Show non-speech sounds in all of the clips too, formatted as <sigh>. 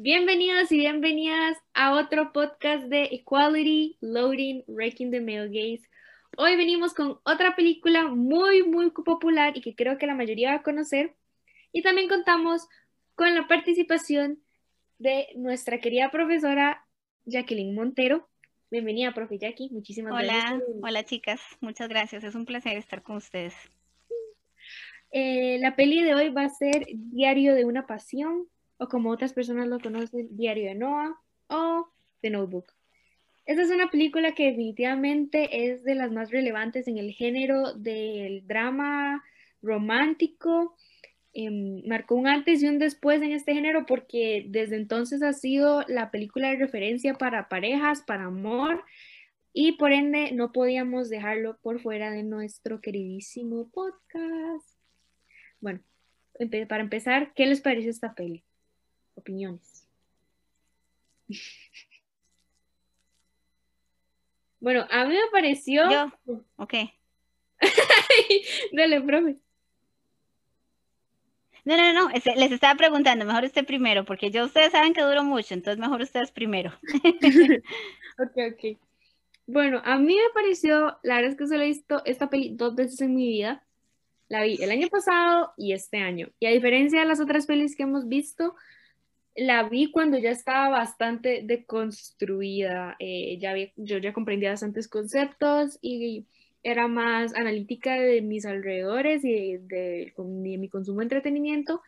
Bienvenidos y bienvenidas a otro podcast de Equality, Loading, Wrecking the Male Gaze. Hoy venimos con otra película muy, muy popular y que creo que la mayoría va a conocer. Y también contamos con la participación de nuestra querida profesora Jacqueline Montero. Bienvenida, profe Jackie. Muchísimas gracias. Hola, hola chicas. Muchas gracias. Es un placer estar con ustedes. Eh, la peli de hoy va a ser Diario de una Pasión, o como otras personas lo conocen, Diario de Noah o The Notebook. Esta es una película que definitivamente es de las más relevantes en el género del drama romántico. Em, marcó un antes y un después en este género porque desde entonces ha sido la película de referencia para parejas, para amor y por ende no podíamos dejarlo por fuera de nuestro queridísimo podcast. Bueno, para empezar, ¿qué les parece esta peli? Opiniones. <laughs> Bueno, a mí me pareció. Yo, <laughs> ok. Dale, profe. No, no, no, les estaba preguntando, mejor usted primero, porque yo ustedes saben que duró mucho, entonces mejor ustedes primero. <laughs> ok, ok. Bueno, a mí me pareció, la verdad es que solo he visto esta peli dos veces en mi vida. La vi el año pasado y este año. Y a diferencia de las otras pelis que hemos visto, la vi cuando ya estaba bastante deconstruida. Eh, ya yo ya comprendía bastantes conceptos y era más analítica de mis alrededores y de, mi consumo de entretenimiento.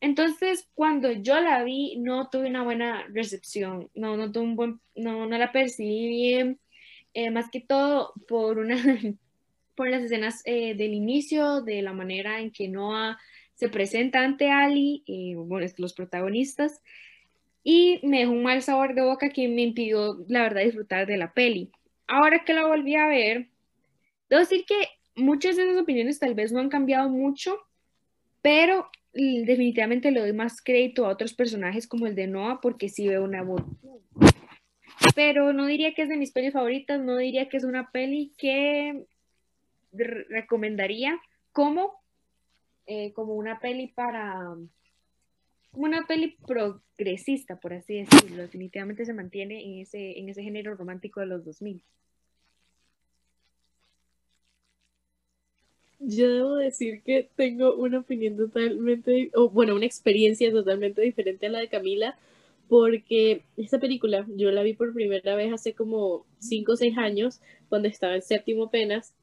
Entonces, cuando yo la vi, no tuve una buena recepción, no, no, tuve un buen, no, no la percibí bien, eh, más que todo por, una, <laughs> por las escenas eh, del inicio, de la manera en que Noah se presenta ante Ali, y bueno, los protagonistas, y me dejó un mal sabor de boca que me impidió, la verdad, disfrutar de la peli. Ahora que la volví a ver, debo decir que muchas de esas opiniones tal vez no han cambiado mucho, pero definitivamente le doy más crédito a otros personajes como el de Noah porque sí veo una voz. Pero no diría que es de mis pelis favoritas, no diría que es una peli que recomendaría como eh, como una peli para, como una peli progresista, por así decirlo. Definitivamente se mantiene en ese, en ese género romántico de los 2000. Yo debo decir que tengo una opinión totalmente, o bueno, una experiencia totalmente diferente a la de Camila, porque esta película yo la vi por primera vez hace como 5 o 6 años, cuando estaba en séptimo apenas,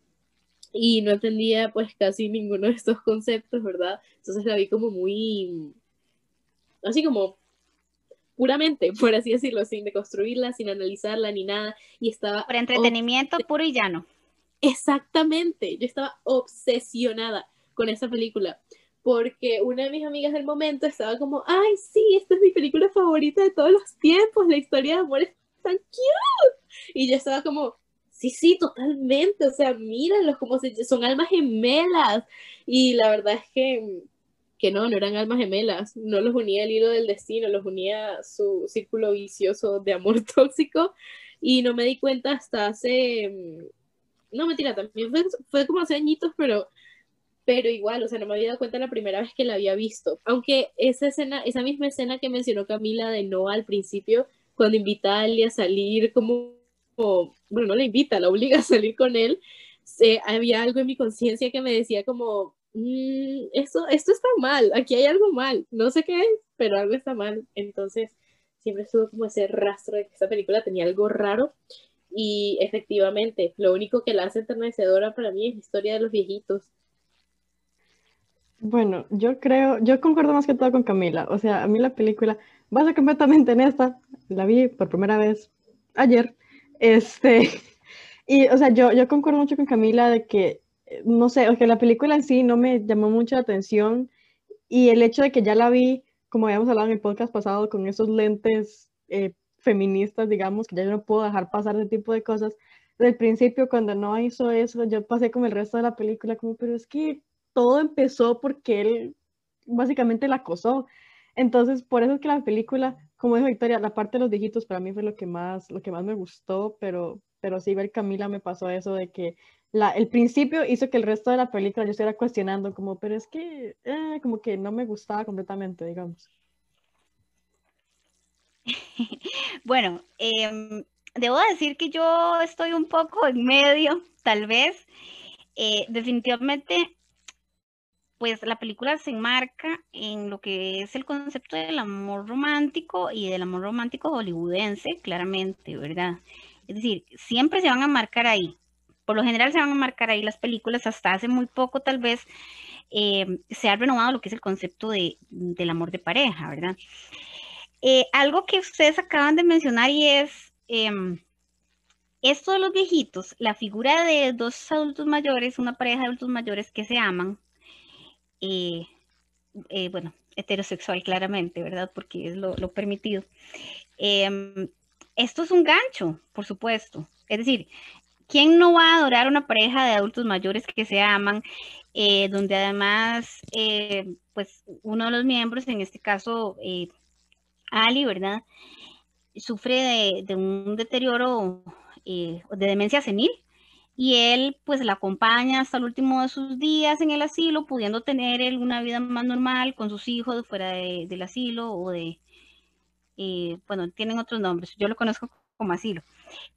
y no entendía pues casi ninguno de estos conceptos, ¿verdad? Entonces la vi como muy, así como puramente, por así decirlo, sin deconstruirla, sin analizarla ni nada, y estaba... Por entretenimiento puro y llano. Exactamente, yo estaba obsesionada con esa película, porque una de mis amigas del momento estaba como, ay, sí, esta es mi película favorita de todos los tiempos, la historia de amor es tan cute. Y yo estaba como, Sí, sí, totalmente. O sea, míralos como si son almas gemelas. Y la verdad es que, que no, no eran almas gemelas. No los unía el hilo del destino, los unía su círculo vicioso de amor <laughs> tóxico. Y no me di cuenta hasta hace. No, mentira, también fue, como hace añitos, pero pero igual, o sea, no me había dado cuenta la primera vez que la había visto. Aunque esa escena, esa misma escena que mencionó Camila de no al principio, cuando invita a Ali a salir como bueno, no la invita, la obliga a salir con él, había algo en mi conciencia que me decía como, mm, eso, esto está mal, aquí hay algo mal, no sé qué es, pero algo está mal. Entonces, siempre estuvo como ese rastro de que esta película tenía algo raro. Y efectivamente, lo único que la hace enternecedora para mí es la historia de los viejitos. Bueno, yo creo, yo concuerdo más que todo con Camila. O sea, a mí la película, basa completamente en esta, la vi por primera vez ayer este, <laughs> y, o sea, yo, yo concuerdo mucho con Camila de que, no sé, o que la película en sí no me llamó mucho la atención y el hecho de que ya la vi, como habíamos hablado en el podcast pasado, con esos lentes eh, feministas, digamos, que ya yo no puedo dejar pasar ese tipo de cosas. Desde el principio, cuando no hizo eso, yo pasé como el resto de la película, como, pero es que todo empezó porque él básicamente la acosó. Entonces, por eso es que la película como dijo Victoria, la parte de los viejitos para mí fue lo que más, lo que más me gustó, pero, pero sí ver Camila me pasó eso de que la, el principio hizo que el resto de la película yo estuviera cuestionando, como, pero es que, eh, como que no me gustaba completamente, digamos. <laughs> bueno, em, debo decir que yo estoy un poco en medio, tal vez. Eh, definitivamente, pues la película se enmarca en lo que es el concepto del amor romántico y del amor romántico hollywoodense, claramente, ¿verdad? Es decir, siempre se van a marcar ahí. Por lo general se van a marcar ahí las películas, hasta hace muy poco tal vez eh, se ha renovado lo que es el concepto de, del amor de pareja, ¿verdad? Eh, algo que ustedes acaban de mencionar y es em, esto de los viejitos, la figura de dos adultos mayores, una pareja de adultos mayores que se aman, eh, bueno, heterosexual claramente, ¿verdad? Porque es lo, permitido. Em, esto es un gancho, por supuesto. Es decir, ¿quién no va a adorar una pareja de adultos mayores que se aman, eh, donde además, eh, pues uno de los miembros, en este caso eh, Ali, ¿verdad? Sufre de, un deterioro de demencia senil y él pues la acompaña hasta el último de sus días en el asilo, pudiendo tener una vida más normal con sus hijos fuera del asilo o de, bueno, tienen otros nombres, yo lo conozco como asilo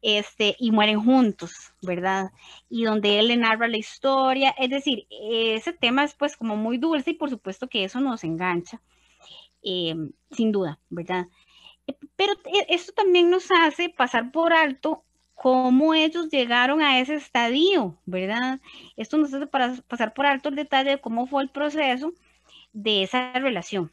este, y mueren juntos, ¿verdad? Y donde él le narra la historia, es decir, ese tema es pues como muy dulce y por supuesto que eso nos engancha, eh, sin duda, ¿verdad? Eh, pero esto también nos hace pasar por alto cómo ellos llegaron a ese estadio, ¿verdad? Esto nos hace pasar por alto el detalle de cómo fue el proceso de esa relación.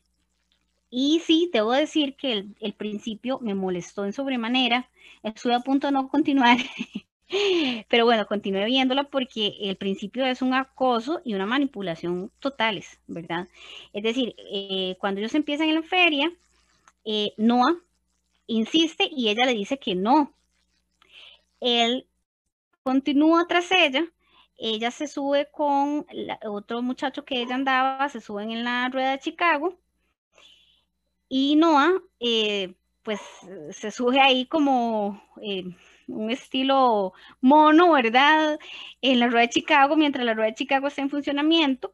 Y sí, debo decir que el, principio me molestó en sobremanera. Estuve a punto de no continuar, <laughs> pero bueno, continué viéndola porque el principio es un acoso y una manipulación totales, ¿verdad? Es decir, eh, cuando ellos empiezan en la feria, eh, Noah insiste y ella le dice que no. Él continúa tras ella ella se sube con otro muchacho que ella andaba, se suben en la rueda de Chicago y Noah, eh, pues se sube ahí como eh, un estilo mono, ¿verdad? En la rueda de Chicago, mientras la rueda de Chicago está en funcionamiento.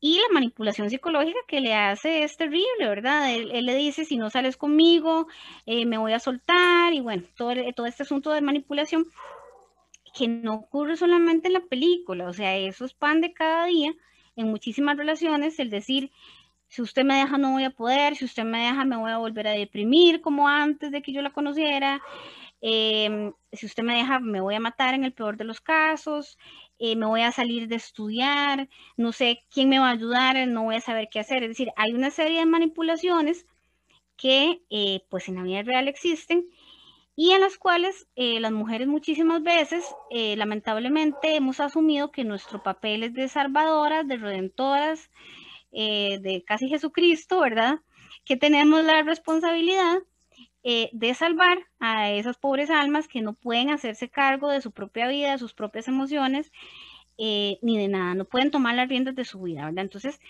Y la manipulación psicológica que le hace es terrible, ¿verdad? Él, le dice, si no sales conmigo, eh, me voy a soltar, y bueno, todo, todo este asunto de manipulación que no ocurre solamente en la película, o sea, eso es pan de cada día en muchísimas relaciones, el decir, si usted me deja no voy a poder, si usted me deja me voy a volver a deprimir como antes de que yo la conociera, em, si usted me deja me voy a matar en el peor de los casos, eh, me voy a salir de estudiar, no sé quién me va a ayudar, no voy a saber qué hacer. Es decir, hay una serie de manipulaciones que eh, pues en la vida real existen y en las cuales eh, las mujeres muchísimas veces, lamentablemente, hemos asumido que nuestro papel es de salvadoras, de redentoras, eh, de casi Jesucristo, ¿verdad? Que tenemos la responsabilidad eh, de salvar a esas pobres almas que no pueden hacerse cargo de su propia vida, de sus propias emociones, eh, ni de nada, no pueden tomar las riendas de su vida, ¿verdad? Entonces,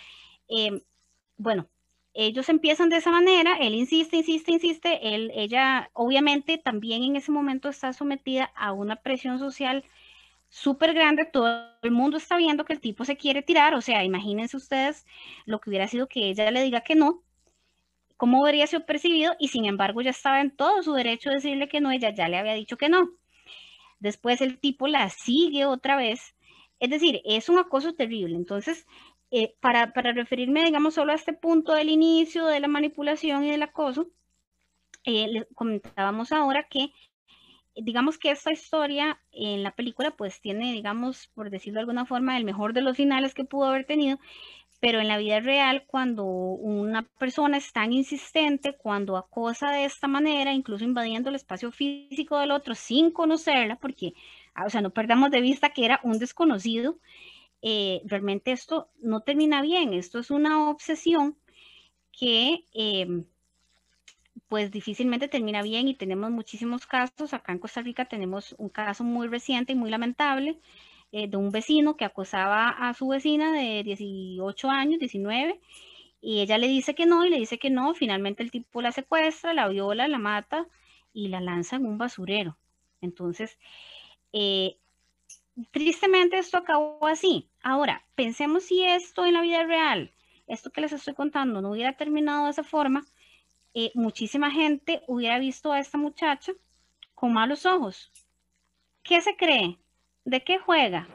bueno, ellos empiezan de esa manera, él insiste, insiste, insiste, él, ella obviamente también en ese momento está sometida a una presión social súper grande, todo el mundo está viendo que el tipo se quiere tirar, o sea, imagínense ustedes lo que hubiera sido que ella le diga que no, cómo habría sido percibido y sin embargo ya estaba en todo su derecho de decirle que no, ella ya le había dicho que no. Después el tipo la sigue otra vez, es decir, es un acoso terrible. Entonces, eh, para, para, referirme, digamos, solo a este punto del inicio de la manipulación y del acoso, eh, comentábamos ahora que digamos que esta historia en la película pues tiene, digamos, por decirlo de alguna forma, el mejor de los finales que pudo haber tenido, pero en la vida real, cuando una persona es tan insistente, cuando acosa de esta manera, incluso invadiendo el espacio físico del otro sin conocerla, porque, ah, o sea, no perdamos de vista que era un desconocido, eh, realmente esto no termina bien, esto es una obsesión que... Em, pues difícilmente termina bien y tenemos muchísimos casos. Acá en Costa Rica tenemos un caso muy reciente y muy lamentable eh, de un vecino que acosaba a su vecina de 18 años, 19, y ella le dice que no y le dice que no. Finalmente el tipo la secuestra, la viola, la mata y la lanza en un basurero. Entonces, eh, tristemente esto acabó así. Ahora, pensemos si esto en la vida real, esto que les estoy contando, no hubiera terminado de esa forma eh, muchísima gente hubiera visto a esta muchacha con malos ojos. ¿Qué se cree? ¿De qué juega?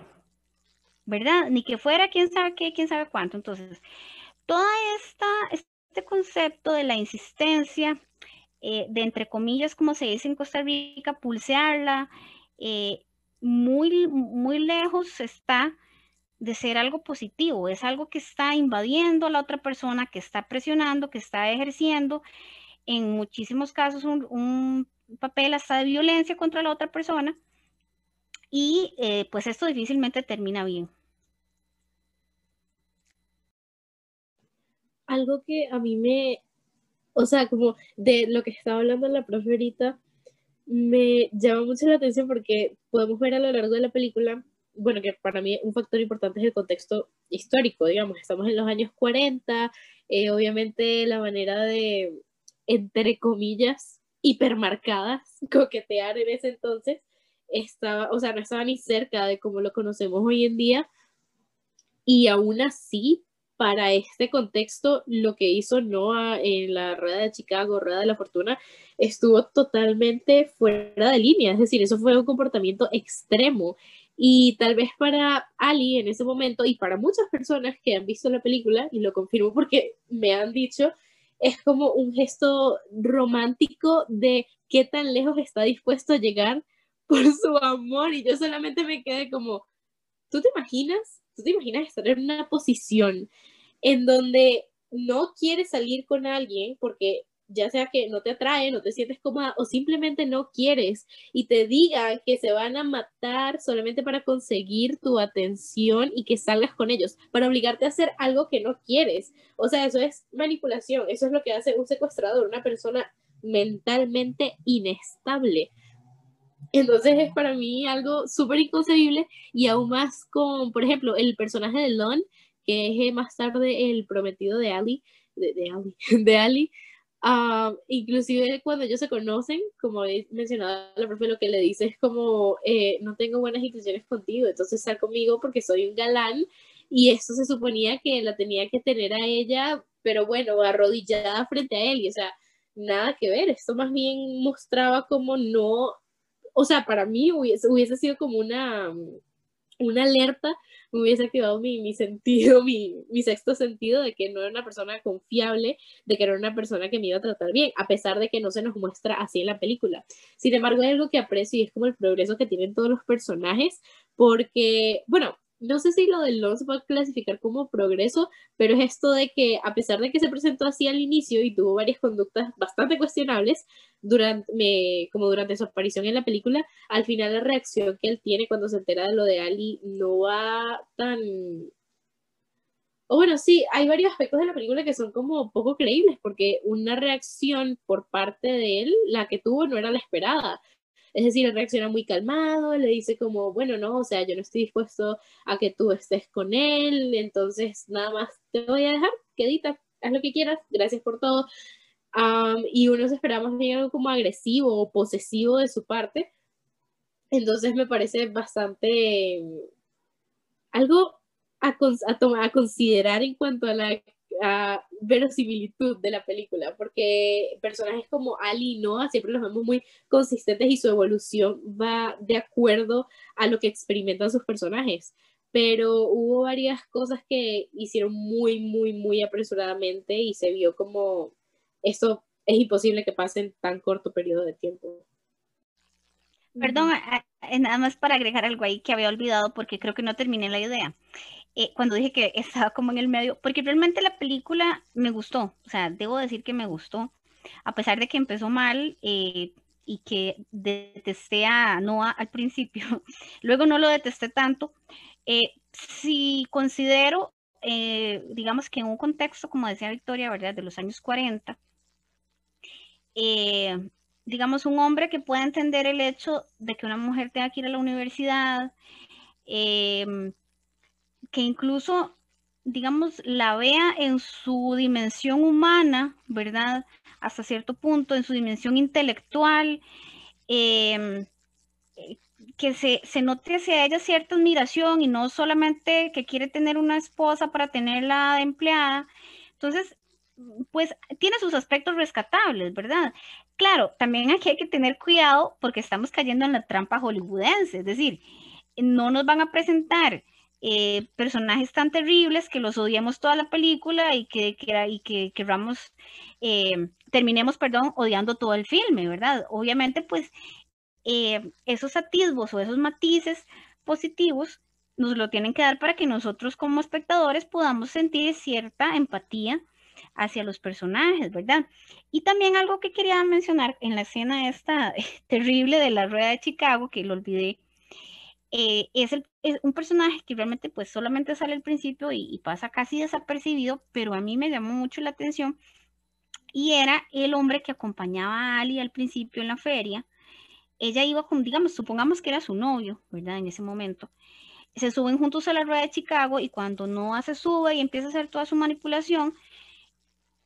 ¿Verdad? Ni que fuera quién sabe qué, quién sabe cuánto. Entonces, toda esta, este concepto de la insistencia, eh, de entre comillas, como se dice en Costa Rica, pulsearla, eh, muy, muy lejos está de ser algo positivo, es algo que está invadiendo a la otra persona, que está presionando, que está ejerciendo en muchísimos casos un, papel hasta de violencia contra la otra persona y eh, pues esto difícilmente termina bien. Algo que a mí me, o sea, como de lo que estaba hablando la profe me llama mucho la atención porque podemos ver a lo largo de la película, bueno, que para mí un factor importante es el contexto histórico, digamos, estamos en los años 40, eh, obviamente la manera de, entre comillas, hipermarcadas, <laughs> coquetear en ese entonces, estaba, o sea, no estaba ni cerca de como lo conocemos hoy en día, y aún así para este contexto, lo que hizo Noah en la rueda de Chicago, rueda de la fortuna, estuvo totalmente fuera de línea. Es decir, eso fue un comportamiento extremo. Y tal vez para Ali en ese momento y para muchas personas que han visto la película, y lo confirmo porque me han dicho, es como un gesto romántico de qué tan lejos está dispuesto a llegar <laughs> por su amor. Y yo solamente me quedé como, ¿tú te imaginas ¿Tú te imaginas estar en una posición en donde no quieres salir con alguien porque ya sea que no te atrae, no te sientes cómoda o simplemente no quieres y te digan que se van a matar solamente para conseguir tu atención y que salgas con ellos, para obligarte a hacer algo que no quieres. O sea, eso es manipulación, eso es lo que hace un secuestrador, una persona mentalmente inestable. Entonces es para mí algo súper inconcebible y aún más con, por ejemplo, el personaje de Lon, que es eh, más tarde el prometido de Ali, de, de Ali, <laughs> de Ali. Uh, inclusive cuando ellos se conocen, como he mencionado la profe, lo que le dice es como, eh, no tengo buenas intenciones contigo, entonces sal conmigo porque soy un galán y eso se suponía que la tenía que tener a ella, pero bueno, arrodillada frente a él. Y o sea, nada que ver, esto más bien mostraba como no o sea, para mí hubiese, hubiese sido como una, una alerta, me hubiese activado mi, mi sentido, <laughs> mi, mi, sexto sentido de que no era una persona confiable, de que era una persona que me iba a tratar bien, a pesar de que no se nos muestra así en la película. Sin embargo, hay algo que aprecio y es como el progreso que tienen todos los personajes, porque, bueno, no sé si lo del LOL se puede clasificar como progreso, pero es esto de que a pesar de que se presentó así al inicio y tuvo varias conductas bastante cuestionables, durante, como durante su aparición en la película, al final la reacción que él tiene cuando se entera de lo de Ali no va tan... O bueno, sí, hay varios aspectos de la película que son como poco creíbles, porque una reacción por parte de él, la que tuvo, no era la esperada. Es decir, él reacciona muy calmado, le dice como, bueno, no, o sea, yo no estoy dispuesto a que tú estés con él, entonces nada más te voy a dejar, quedita, haz lo que quieras, gracias por todo. y uno se esperaba más bien algo como agresivo o posesivo de su parte. Entonces me parece bastante algo a, a, a considerar en cuanto a la verosimilitud de la película, porque personajes como Ali y Noah siempre los vemos muy consistentes y su evolución va de acuerdo a lo que experimentan sus personajes. Pero hubo varias cosas que hicieron muy, muy, muy apresuradamente y se vio como esto es imposible que pase en tan corto periodo de tiempo. Perdón, nada más para agregar algo ahí que había olvidado porque creo que no terminé la idea. Eh, cuando dije que <laughs> estaba como en el medio, porque realmente la película me gustó, o sea, debo decir que me gustó, a pesar de que empezó mal eh, y que detesté a Noah al principio, <laughs> luego no lo detesté tanto. Eh, si considero, digamos que en un contexto, como decía Victoria, ¿verdad?, de los años 40, digamos, un hombre que pueda entender el hecho de que una mujer tenga que ir a la universidad, eh, que incluso, digamos, la vea en su dimensión humana, ¿verdad? Hasta cierto punto, en su dimensión intelectual, em, que se, se, note hacia ella cierta admiración y no solamente que quiere tener una esposa para tenerla empleada. Entonces, pues tiene sus aspectos rescatables, ¿verdad? Claro, también aquí hay que tener cuidado porque estamos cayendo en la trampa hollywoodense, es decir, no nos van a presentar eh, personajes tan terribles que los odiamos toda la película y que, que, que queramos, eh, terminemos, perdón, odiando todo el filme, ¿verdad? Obviamente, pues eh, esos atisbos o esos matices positivos nos lo tienen que dar para que nosotros como espectadores podamos sentir cierta empatía hacia los personajes, ¿verdad? Y también algo que quería mencionar en la escena esta <laughs> terrible de la rueda de Chicago, que lo olvidé, eh, es, el, un personaje que realmente pues solamente sale al principio y, pasa casi desapercibido, pero a mí me llamó mucho la atención y era el hombre que acompañaba a Ali al principio en la feria. Ella iba con, digamos, supongamos que era su novio, ¿verdad? En ese momento. Se suben juntos a la rueda de Chicago y cuando no se sube y empieza a hacer toda su manipulación,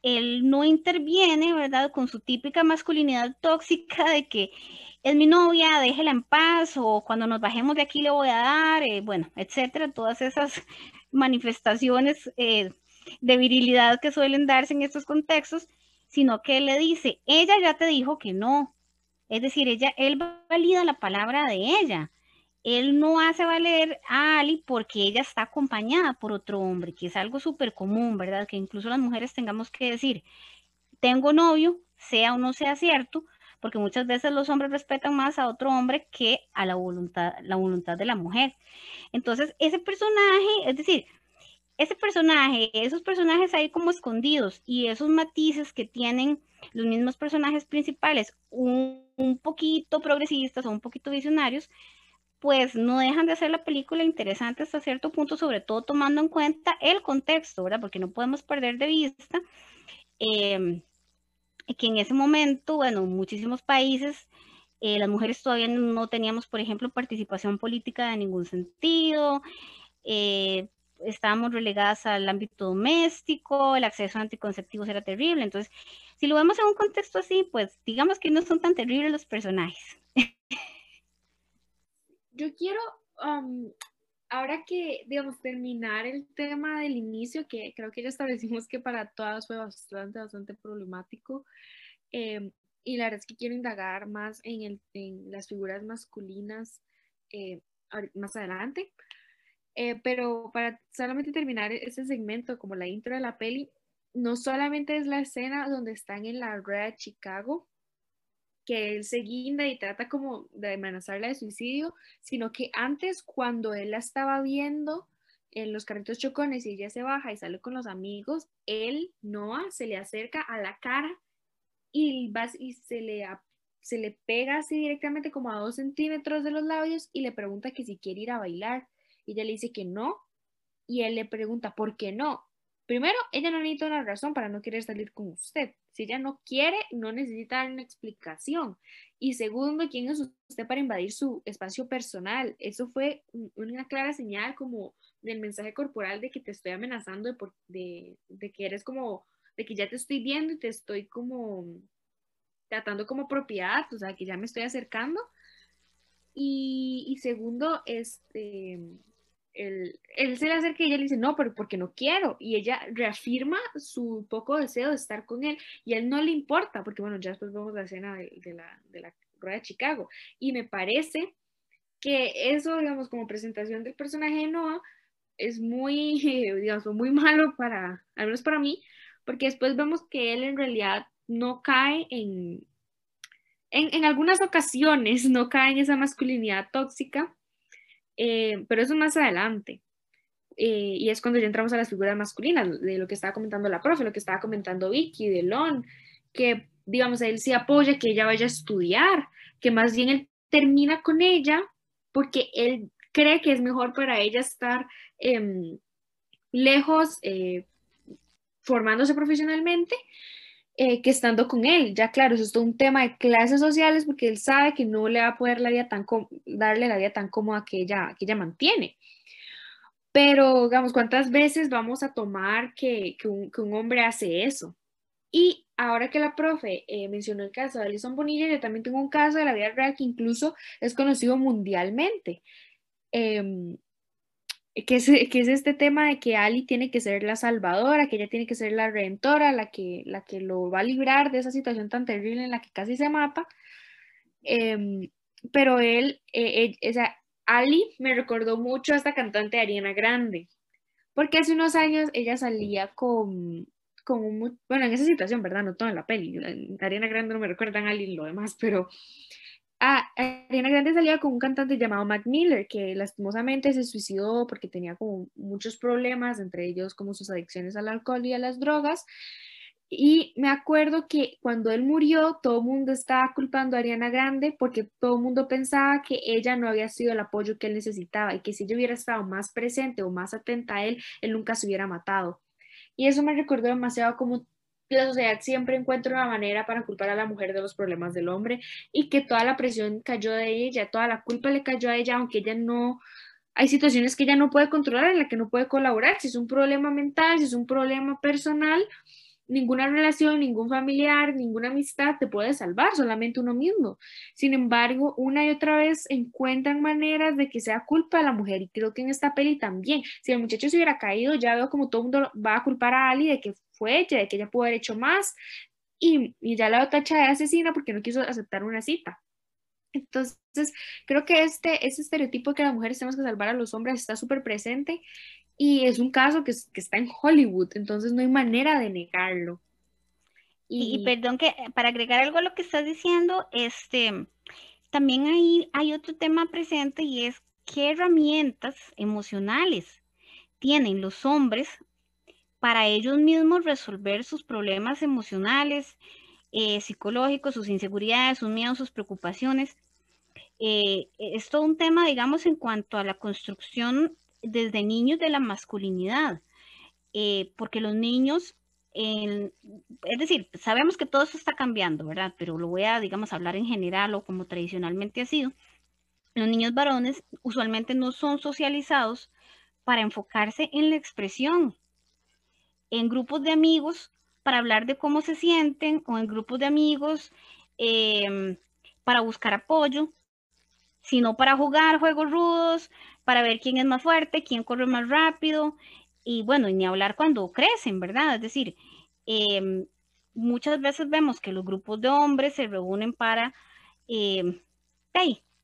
él no interviene, ¿verdad? Con su típica masculinidad tóxica de que es mi novia, déjela en paz, o cuando nos bajemos de aquí le voy a dar, eh, bueno, etcétera, todas esas <laughs> manifestaciones eh, de virilidad que suelen darse en estos contextos, sino que él le dice, ella ya te dijo que no, es decir, ella, él valida la palabra de ella, él no hace valer a Ali porque ella está acompañada por otro hombre, que es algo súper común, ¿verdad? Que incluso las mujeres tengamos que decir, tengo novio, sea o no sea cierto, porque muchas veces los hombres respetan más a otro hombre que a la voluntad, la voluntad de la mujer. Entonces, ese personaje, es decir, ese personaje, esos personajes ahí como escondidos y esos matices que tienen los mismos personajes principales, un, un poquito progresistas o un poquito visionarios, pues no dejan de hacer la película interesante hasta cierto punto, sobre todo tomando en cuenta el contexto, ¿verdad? Porque no podemos perder de vista em, que en ese momento, bueno, en muchísimos países, eh, las mujeres todavía no teníamos, por ejemplo, participación política de ningún sentido, eh, estábamos relegadas al ámbito doméstico, el acceso a anticonceptivos era terrible, entonces, si lo vemos en un contexto así, pues digamos que no son tan terribles los personajes. <laughs> yo quiero, ahora que, digamos, terminar el tema del inicio, que creo que ya establecimos que para todas fue bastante, bastante problemático, em, y la verdad es que quiero indagar más en, las figuras masculinas eh, más adelante. Eh, pero para solamente terminar ese segmento, como la intro de la peli, no solamente es la escena donde están en la red Chicago, que él se guinda y trata como de amenazarla de suicidio, sino que antes cuando él la estaba viendo en los carritos chocones y ella se baja y sale con los amigos, él, Noah, se le acerca a la cara y, y se, le, se le pega así directamente como a dos centímetros de los labios y le pregunta que si quiere ir a bailar. Y ella le dice que no. Y él le pregunta, ¿por qué no? Primero, ella no necesita una razón para no querer salir con usted. Ella no quiere, no necesita dar una explicación. Y segundo, ¿quién es usted para invadir su espacio personal? Eso fue una clara señal como del mensaje corporal de que te estoy amenazando, de, que eres como, de que ya te estoy viendo y te estoy como tratando como propiedad, o sea, que ya me estoy acercando. Y segundo, este, él, se le acerca y ella le dice, no, pero porque no quiero. Y ella reafirma su poco deseo de estar con él y a él no le importa, porque bueno, ya después vemos la escena de, la, de la rueda de Chicago. Y me parece que eso, digamos, como presentación del personaje de Noah, es muy, <laughs> digamos, muy malo para, al menos para mí, porque después vemos que él en realidad no cae en, en, en algunas ocasiones, no cae en esa masculinidad tóxica eh, pero eso más adelante. Eh, y es cuando ya entramos a las figuras masculinas, de lo que estaba comentando la profe, lo que estaba comentando Vicky, de Lon, que digamos, él sí apoya que ella vaya a estudiar, que más bien él termina con ella porque él cree que es mejor para ella estar em, lejos, eh, formándose profesionalmente, eh, que estando con él. Ya claro, eso es todo un tema de clases sociales porque él sabe que no le va a poder la vida tan darle la vida tan cómoda que ella, que ella mantiene. Pero, digamos, ¿cuántas veces vamos a tomar que, que, un, que un, hombre hace eso? Y ahora que la profe eh, mencionó el caso de Alison Bonilla, yo también tengo un caso de la vida real que incluso es conocido mundialmente. Eh, que es, que es este tema de que Ali tiene que ser la salvadora, que ella tiene que ser la redentora, la que, la que lo va a librar de esa situación tan terrible en la que casi se mata. Em, pero él, eh, eh, o sea, Ali me recordó mucho a esta cantante Ariana Grande, porque hace unos años ella salía con, con un, bueno, en esa situación, ¿verdad? No todo en la peli, Ariana Grande no me recuerdan a Ali lo demás, pero Ah, Ariana Grande salía con un cantante llamado Mac Miller, que lastimosamente se suicidó porque tenía como muchos problemas, entre ellos como sus adicciones al alcohol y a las drogas. Y me acuerdo que cuando él murió, todo el mundo estaba culpando a Ariana Grande porque todo el mundo pensaba que ella no había sido el apoyo que él necesitaba y que si ella hubiera estado más presente o más atenta a él, él nunca se hubiera matado. Y eso me recordó demasiado como la sociedad siempre encuentra una manera para culpar a la mujer de los problemas del hombre y que toda la presión cayó de ella, toda la culpa le cayó a ella, aunque ella no, hay situaciones que ella no puede controlar, en las que no puede colaborar, si es un problema mental, si es un problema personal, ninguna relación, ningún familiar, ninguna amistad te puede salvar, solamente uno mismo. Sin embargo, una y otra vez encuentran maneras de que sea culpa de la mujer y creo que en esta peli también. Si el muchacho se hubiera caído, ya veo como todo el mundo va a culpar a Ali de que fue ella, de que ella pudo haber hecho más y, y ya la tacha de asesina porque no quiso aceptar una cita. Entonces, creo que este, ese estereotipo que las mujeres tenemos que salvar a los hombres está súper presente y es un caso que, que, está en Hollywood, entonces no hay manera de negarlo. Y, y, perdón que para agregar algo a lo que estás diciendo, este, también hay, hay otro tema presente y es qué herramientas emocionales tienen los hombres para ellos mismos resolver sus problemas emocionales, eh, psicológicos, sus inseguridades, sus miedos, sus preocupaciones. Eh, es todo un tema, digamos, en cuanto a la construcción desde niños de la masculinidad, eh, porque los niños, es decir, sabemos que todo eso está cambiando, ¿verdad? Pero lo voy a, digamos, hablar en general o como tradicionalmente ha sido. Los niños varones usualmente no son socializados para enfocarse en la expresión en grupos de amigos para hablar de cómo se sienten o en grupos de amigos em, para buscar apoyo, sino para jugar juegos rudos, para ver quién es más fuerte, quién corre más rápido y bueno, y ni hablar cuando crecen, ¿verdad? Es decir, em, muchas veces vemos que los grupos de hombres se reúnen para eh,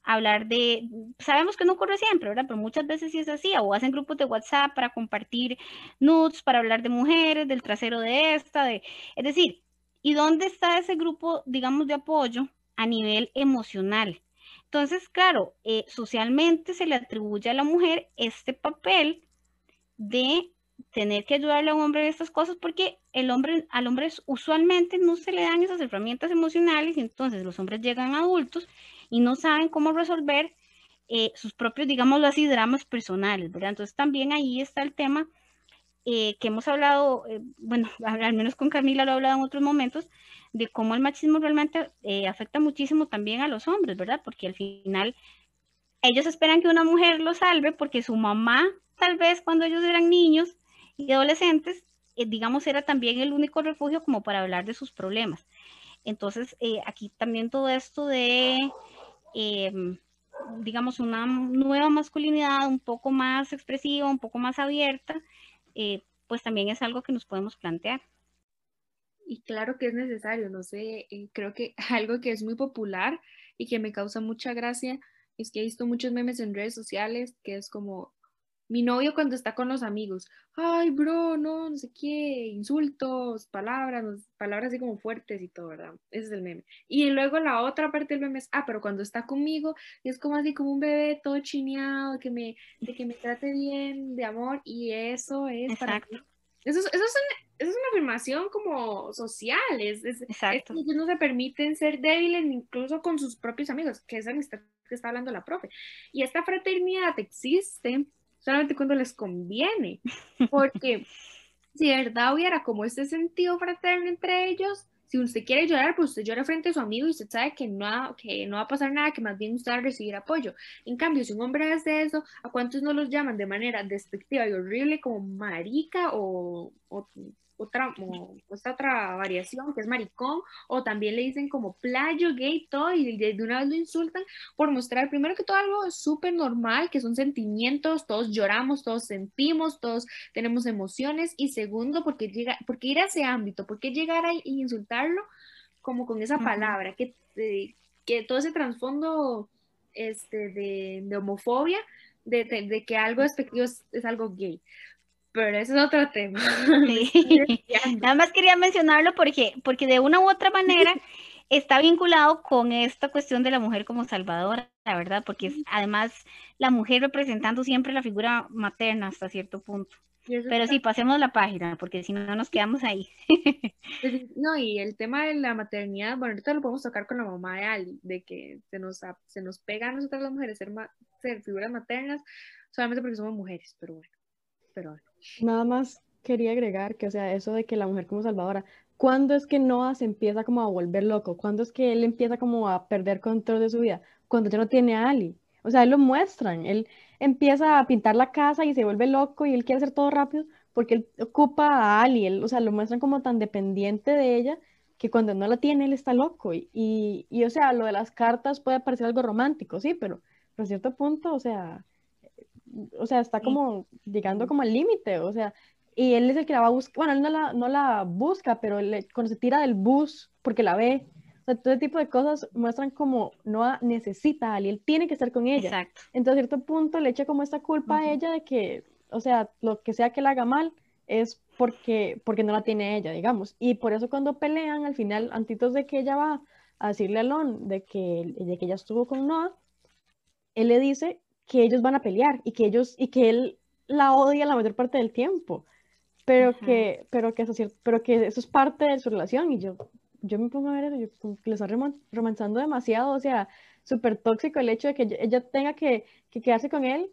hablar de, sabemos que no ocurre siempre, ¿verdad? Pero muchas veces sí es así, o hacen grupos de WhatsApp para compartir nudes, para hablar de mujeres, del trasero de esta, de, es decir, ¿y dónde está ese grupo, digamos, de apoyo a nivel emocional? Entonces, claro, eh, socialmente se le atribuye a la mujer este papel de tener que ayudarle a un hombre en estas cosas porque el hombre, al hombre usualmente no se le dan esas herramientas emocionales y entonces los hombres llegan adultos y no saben cómo resolver eh, sus propios, digámoslo así, dramas personales. Entonces también ahí está el tema eh, que hemos hablado, eh, bueno, <laughs> al menos con Camila lo he hablado en otros momentos, de cómo el machismo realmente afecta muchísimo también a los hombres, ¿verdad? Porque al final ellos esperan que una mujer los salve porque su mamá, tal vez cuando ellos eran niños y adolescentes, digamos, era también el único refugio como para hablar de sus problemas. Entonces, aquí también todo esto de Em, digamos, una nueva masculinidad un poco más expresiva, un poco más abierta, eh, pues también es algo que nos podemos plantear. Y claro que es necesario, no sé, eh, creo que <laughs> algo que es muy popular y que me causa mucha gracia es que he visto muchos memes en redes sociales que es como, mi novio cuando está con los amigos, ay, bro, no, no sé qué, insultos, palabras, palabras así como fuertes y todo, ¿verdad? Ese es el meme. Y luego la otra parte del meme es, ah, pero cuando está conmigo es como así como un bebé todo chineado, que me, de que me trate bien, de amor, y eso es Exacto. Eso, eso, es una, eso es una afirmación como social, es, es, Exacto. ellos no se permiten ser débiles incluso con sus propios amigos, que es amistad que está hablando la profe. Y esta fraternidad existe solamente cuando les conviene, porque <laughs> si de verdad hubiera como este sentido fraterno entre ellos, si usted quiere llorar, pues usted llora frente a su amigo y usted sabe que no, que no va a pasar nada, que más bien usted va a recibir apoyo. En cambio, si un hombre hace eso, ¿a cuántos no los llaman de manera despectiva y horrible como marica o, otra, o, esta otra variación que es maricón, o también le dicen como playo, gay, todo, y de, una vez lo insultan por mostrar primero que todo algo súper normal, que son sentimientos, todos lloramos, todos sentimos, todos tenemos emociones, y segundo, porque, llega, porque ir a ese ámbito, porque llegar a insultarlo como con esa palabra, que, eh, que todo ese trasfondo este, de, de homofobia, de, de, de, que algo despectivo es, es, algo gay. Pero eso es otro tema. <laughs> Sí. <laughs> Nada más quería mencionarlo porque, porque de una u otra manera <laughs> está vinculado con esta cuestión de la mujer como salvadora, la verdad, porque es además la mujer representando siempre la figura materna hasta cierto punto. Pero sí, pasemos la página, porque si no nos quedamos ahí. no, y el tema de la maternidad, bueno, ahorita lo podemos tocar con la mamá de Ali, de que se nos, se nos pega a nosotras las mujeres ser, ser figuras maternas, solamente porque somos mujeres, pero bueno, pero. Nada más quería agregar que, o sea, eso de que la mujer como salvadora, ¿cuándo es que Noah se empieza como a volver loco? ¿Cuándo es que él empieza como a perder control de su vida? Cuando ya no tiene a Ali. O sea, él lo muestran, él empieza a pintar la casa y se vuelve loco y él quiere hacer todo rápido porque él ocupa a Ali, él, o sea, lo muestran como tan dependiente de ella que cuando no la tiene él está loco y, y, y o sea, lo de las cartas puede parecer algo romántico, sí, pero a cierto punto, o sea, o sea, está como llegando como al límite, o sea, y él es el que la va a buscar, bueno, él no la, no la busca, pero le, cuando se tira del bus porque la ve, o sea, todo ese tipo de cosas muestran como Noah necesita a Ali, él tiene que estar con ella. Exacto. Entonces, a cierto punto le echa como esta culpa uh -huh. a ella de que, o sea, lo que sea que la haga mal es porque, porque no la tiene ella, digamos. Y por eso cuando pelean, al final, antitos de que ella va a decirle a Lon de que, de que ella estuvo con Noah, él le dice que ellos van a pelear y que ellos, y que él la odia la mayor parte del tiempo. Pero que, pero que eso, pero que eso es parte de su relación y yo, yo me pongo a ver eso, yo como que lo está romanzando demasiado, o sea, súper tóxico el hecho de que ella tenga que, que, quedarse con él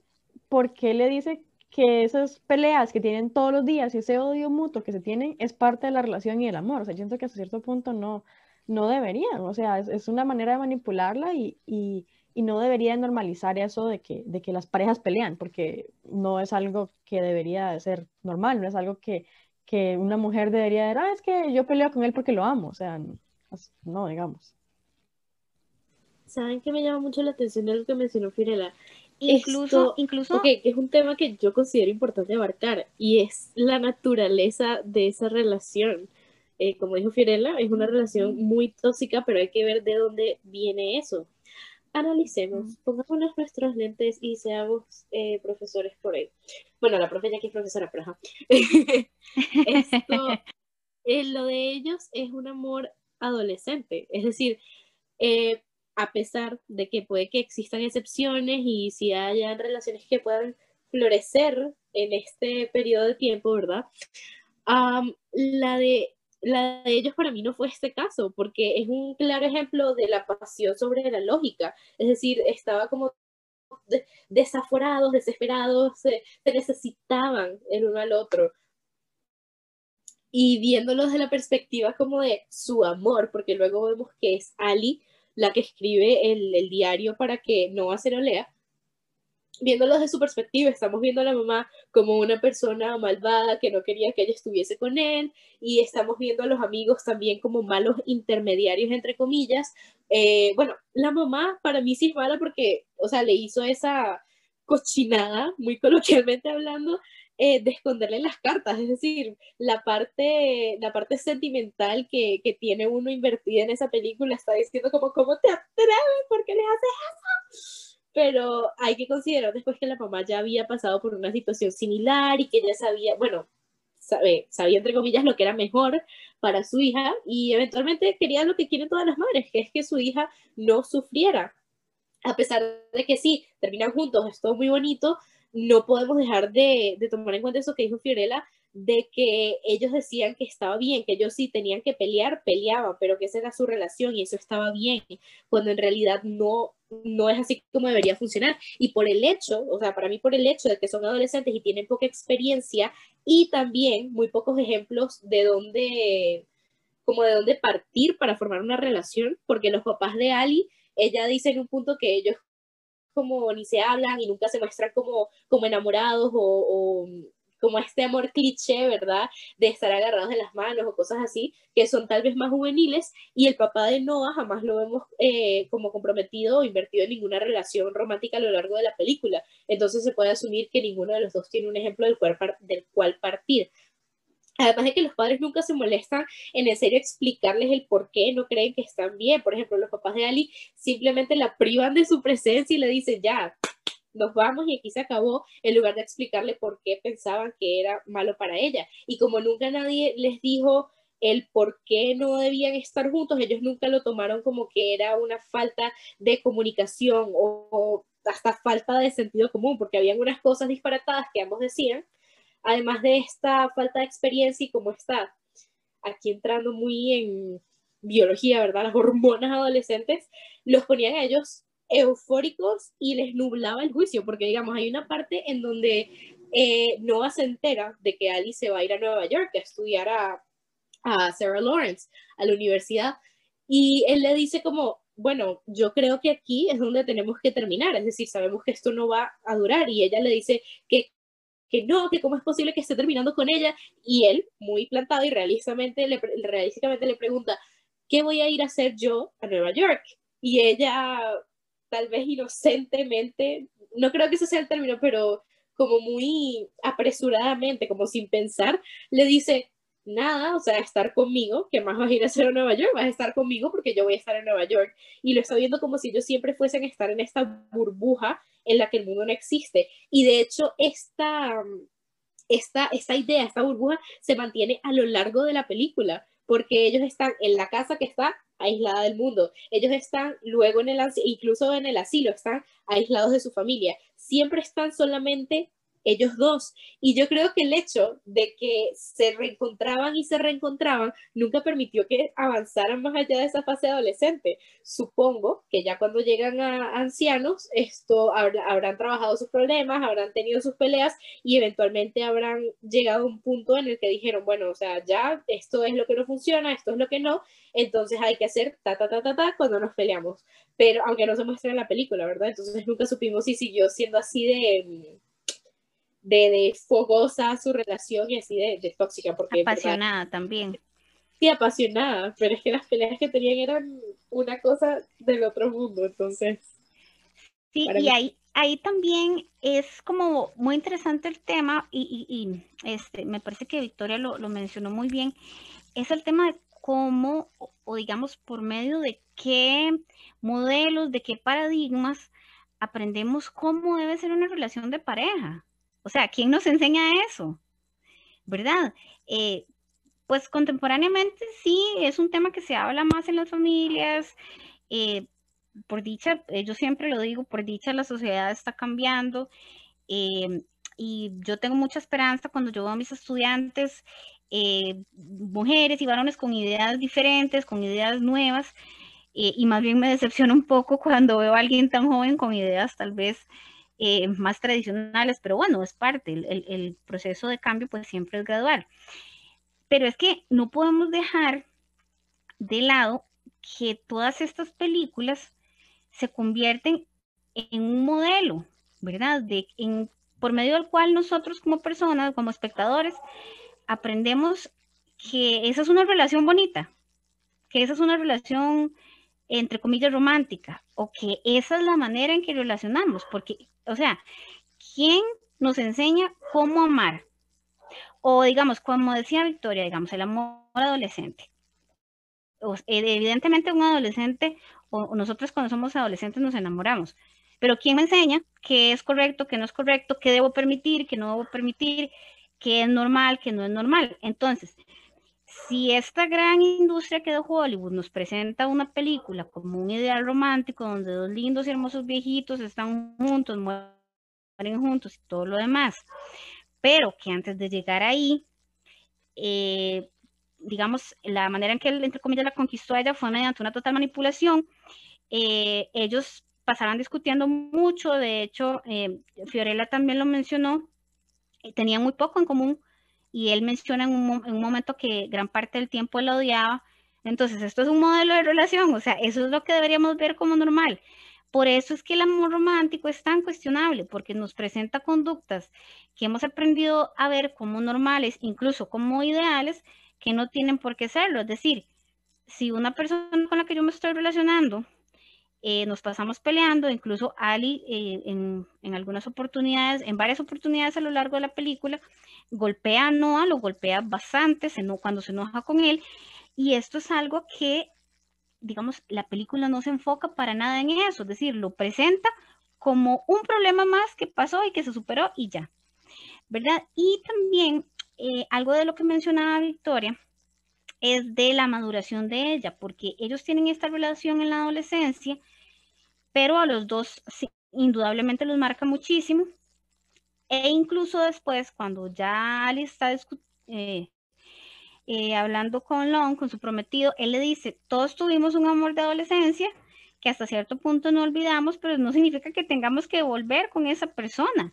porque él le dice que esas peleas que tienen todos los días y ese odio mutuo que se tienen es parte de la relación y el amor, o sea, yo siento que hasta cierto punto no, no deberían, o sea, es, es una manera de manipularla y, y, y, no debería normalizar eso de que, de que las parejas pelean, porque no es algo que debería ser normal, no es algo que, que una mujer debería decir, ah, es que yo peleo con él porque lo amo, o sea, no, digamos. ¿Saben qué me llama mucho la atención de lo que mencionó Firela? Incluso, Esto, incluso... Okay, que es un tema que yo considero importante abarcar y es la naturaleza de esa relación. Eh, como dijo Firela, es una relación muy tóxica, pero hay que ver de dónde viene eso. Analicemos, pongámonos nuestros lentes y seamos eh, profesores por ahí. Bueno, la profe ya aquí es profesora, pero ajá. <laughs> Esto, eh, lo de ellos es un amor adolescente, es decir, eh, a pesar de que puede que existan excepciones y si hayan relaciones que puedan florecer en este periodo de tiempo, ¿verdad? Um, la, de, la de ellos para mí no fue este caso, porque es un claro ejemplo de la pasión sobre la lógica, es decir, estaba como desaforados, desesperados, se, necesitaban el uno al otro. Y viéndolo desde la perspectiva como de su amor, porque luego vemos que es Ali la que escribe el, el diario para que Noah se lo lea, viéndolo desde su perspectiva, estamos viendo a la mamá como una persona malvada que no quería que ella estuviese con él, y estamos viendo a los amigos también como malos intermediarios, entre comillas. Eh, bueno, la mamá para mí sí es mala porque, o sea, le hizo esa cochinada, muy <laughs> coloquialmente hablando, eh, de esconderle las cartas, es decir, la parte, la parte sentimental que, que, tiene uno invertida en esa película está diciendo como, ¿cómo te atreves? ¿Por qué les haces eso? Pero hay que considerar después que la mamá ya había pasado por una situación similar y que ya sabía, bueno, sabe, sabía entre comillas lo que era mejor para su hija y eventualmente quería lo que quieren todas las madres, que es que su hija no sufriera. A pesar de que sí, terminan juntos, es todo muy bonito, no podemos dejar de, de, tomar en cuenta eso que dijo Fiorella, de que ellos decían que estaba bien, que ellos sí tenían que pelear, peleaban, pero que esa era su relación y eso estaba bien, cuando en realidad no, no es así como debería funcionar. Y por el hecho, o sea, para mí por el hecho de que son adolescentes y tienen poca experiencia y también muy pocos ejemplos de dónde, como de dónde partir para formar una relación, porque los papás de Ali, ella dice en un punto que ellos como ni se hablan y nunca se muestran como, como enamorados o, o como este amor cliché, ¿verdad? De estar agarrados de las manos o cosas así, que son tal vez más juveniles, y el papá de Noah jamás lo vemos eh, como comprometido o invertido en ninguna relación romántica a lo largo de la película. Entonces se puede asumir que ninguno de los dos tiene un ejemplo del cual, del cual partir. Además de que los padres nunca se molestan en en serio explicarles el por qué no creen que están bien. Por ejemplo, los papás de Ali simplemente la privan de su presencia y le dicen, ya, nos vamos y aquí se acabó, en lugar de explicarle por qué pensaban que era malo para ella. Y como nunca nadie les dijo el por qué no debían estar juntos, ellos nunca lo tomaron como que era una falta de comunicación o, hasta falta de sentido común, porque habían unas cosas disparatadas que ambos decían, además de esta falta de experiencia y como está aquí entrando muy en biología, ¿verdad? Las hormonas adolescentes, los ponían a ellos eufóricos y les nublaba el juicio, porque digamos, hay una parte en donde eh, Noah se entera de que Ali se va a ir a Nueva York a estudiar a, a Sarah Lawrence, a la universidad, y él le dice como, bueno, yo creo que aquí es donde tenemos que terminar, es decir, sabemos que esto no va a durar, y ella le dice que que no, que cómo es posible que esté terminando con ella, y él, muy plantado y realísticamente le, realísticamente le pregunta, ¿qué voy a ir a hacer yo a Nueva York? Y ella tal vez inocentemente, no creo que ese sea el término, pero como muy apresuradamente, como sin pensar, le dice, nada, o sea, estar conmigo, ¿qué más vas a ir a hacer a Nueva York? Vas a estar conmigo porque yo voy a estar en Nueva York. Y lo está viendo como si ellos siempre fuesen a estar en esta burbuja en la que el mundo no existe. Y de hecho, esta, esta, esta idea, esta burbuja, se mantiene a lo largo de la película, porque ellos están en la casa que está aislada del mundo. Ellos están luego en el, incluso en el asilo, están aislados de su familia. Siempre están solamente ellos dos. Y yo creo que el hecho de que se reencontraban y se reencontraban nunca permitió que avanzaran más allá de esa fase adolescente. Supongo que ya cuando llegan a ancianos, esto habrán trabajado sus problemas, habrán tenido sus peleas y eventualmente habrán llegado a un punto en el que dijeron, bueno, o sea, ya esto es lo que no funciona, esto es lo que no, entonces hay que hacer ta, ta, ta, ta, ta cuando nos peleamos. Pero aunque no se muestra en la película, ¿verdad? Entonces nunca supimos si siguió siendo así de de, fogosa su relación y así de, tóxica. Porque, apasionada también. Sí, apasionada, pero es que las peleas que tenían eran una cosa del otro mundo, entonces. Sí, y ahí, ahí también es como muy interesante el tema, y, y, este, me parece que Victoria lo, lo, mencionó muy bien, es el tema de cómo, o digamos, por medio de qué modelos, de qué paradigmas aprendemos cómo debe ser una relación de pareja. O sea, ¿quién nos enseña eso? ¿Verdad? Eh, pues contemporáneamente sí, es un tema que se habla más en las familias. Eh, por dicha, eh, yo siempre lo digo, por dicha la sociedad está cambiando. y yo tengo mucha esperanza cuando yo veo a mis estudiantes, mujeres y varones con ideas diferentes, con ideas nuevas, y más bien me decepciona un poco cuando veo a alguien tan joven con ideas tal vez eh, más tradicionales, pero bueno, es parte, el, proceso de cambio pues siempre es gradual. Pero es que no podemos dejar de lado que todas estas películas se convierten en un modelo, ¿verdad? De, por medio del cual nosotros como personas, como espectadores, aprendemos que esa es una relación bonita, que esa es una relación entre comillas romántica, o que esa es la manera en que relacionamos, porque o sea, ¿quién nos enseña cómo amar? O digamos, como decía Victoria, digamos, el amor adolescente. evidentemente un adolescente, o nosotros cuando somos adolescentes nos enamoramos, pero ¿quién me enseña qué es correcto, qué no es correcto, qué debo permitir, qué no debo permitir, qué es normal, qué no es normal? Entonces, si esta gran industria que de Hollywood nos presenta una película como un ideal romántico donde dos lindos y hermosos viejitos están juntos, mueren juntos y todo lo demás, pero que antes de llegar ahí, eh, digamos, la manera en que él, entre comillas, la conquistó a ella fue mediante una total manipulación. Eh, ellos pasaban discutiendo mucho, de hecho, eh, Fiorella también lo mencionó, tenían muy poco en común y él menciona en un, momento que gran parte del tiempo él odiaba. Entonces, esto es un modelo de relación, o sea, eso es lo que deberíamos ver como normal. por eso es que el amor romántico es tan cuestionable, porque nos presenta conductas que hemos aprendido a ver como normales, incluso como ideales, que no tienen por qué serlo. Es decir, si una persona con la que yo me estoy relacionando eh, nos pasamos peleando, incluso Ali eh, en, en, algunas oportunidades, en varias oportunidades a lo largo de la película, golpea a Noah, lo golpea bastante cuando se enoja con él, y esto es algo que, digamos, la película no se enfoca para nada en eso, es decir, lo presenta como un problema más que pasó y que se superó y ya, ¿verdad? Y también eh, algo de lo que mencionaba Victoria, es de la maduración de ella, porque ellos tienen esta relación en la adolescencia, pero a los dos sí, indudablemente los marca muchísimo. E incluso después, cuando ya Ali está eh, eh, hablando con Long, con su prometido, él le dice, todos tuvimos un amor de adolescencia que hasta cierto punto no olvidamos, pero no significa que tengamos que volver con esa persona.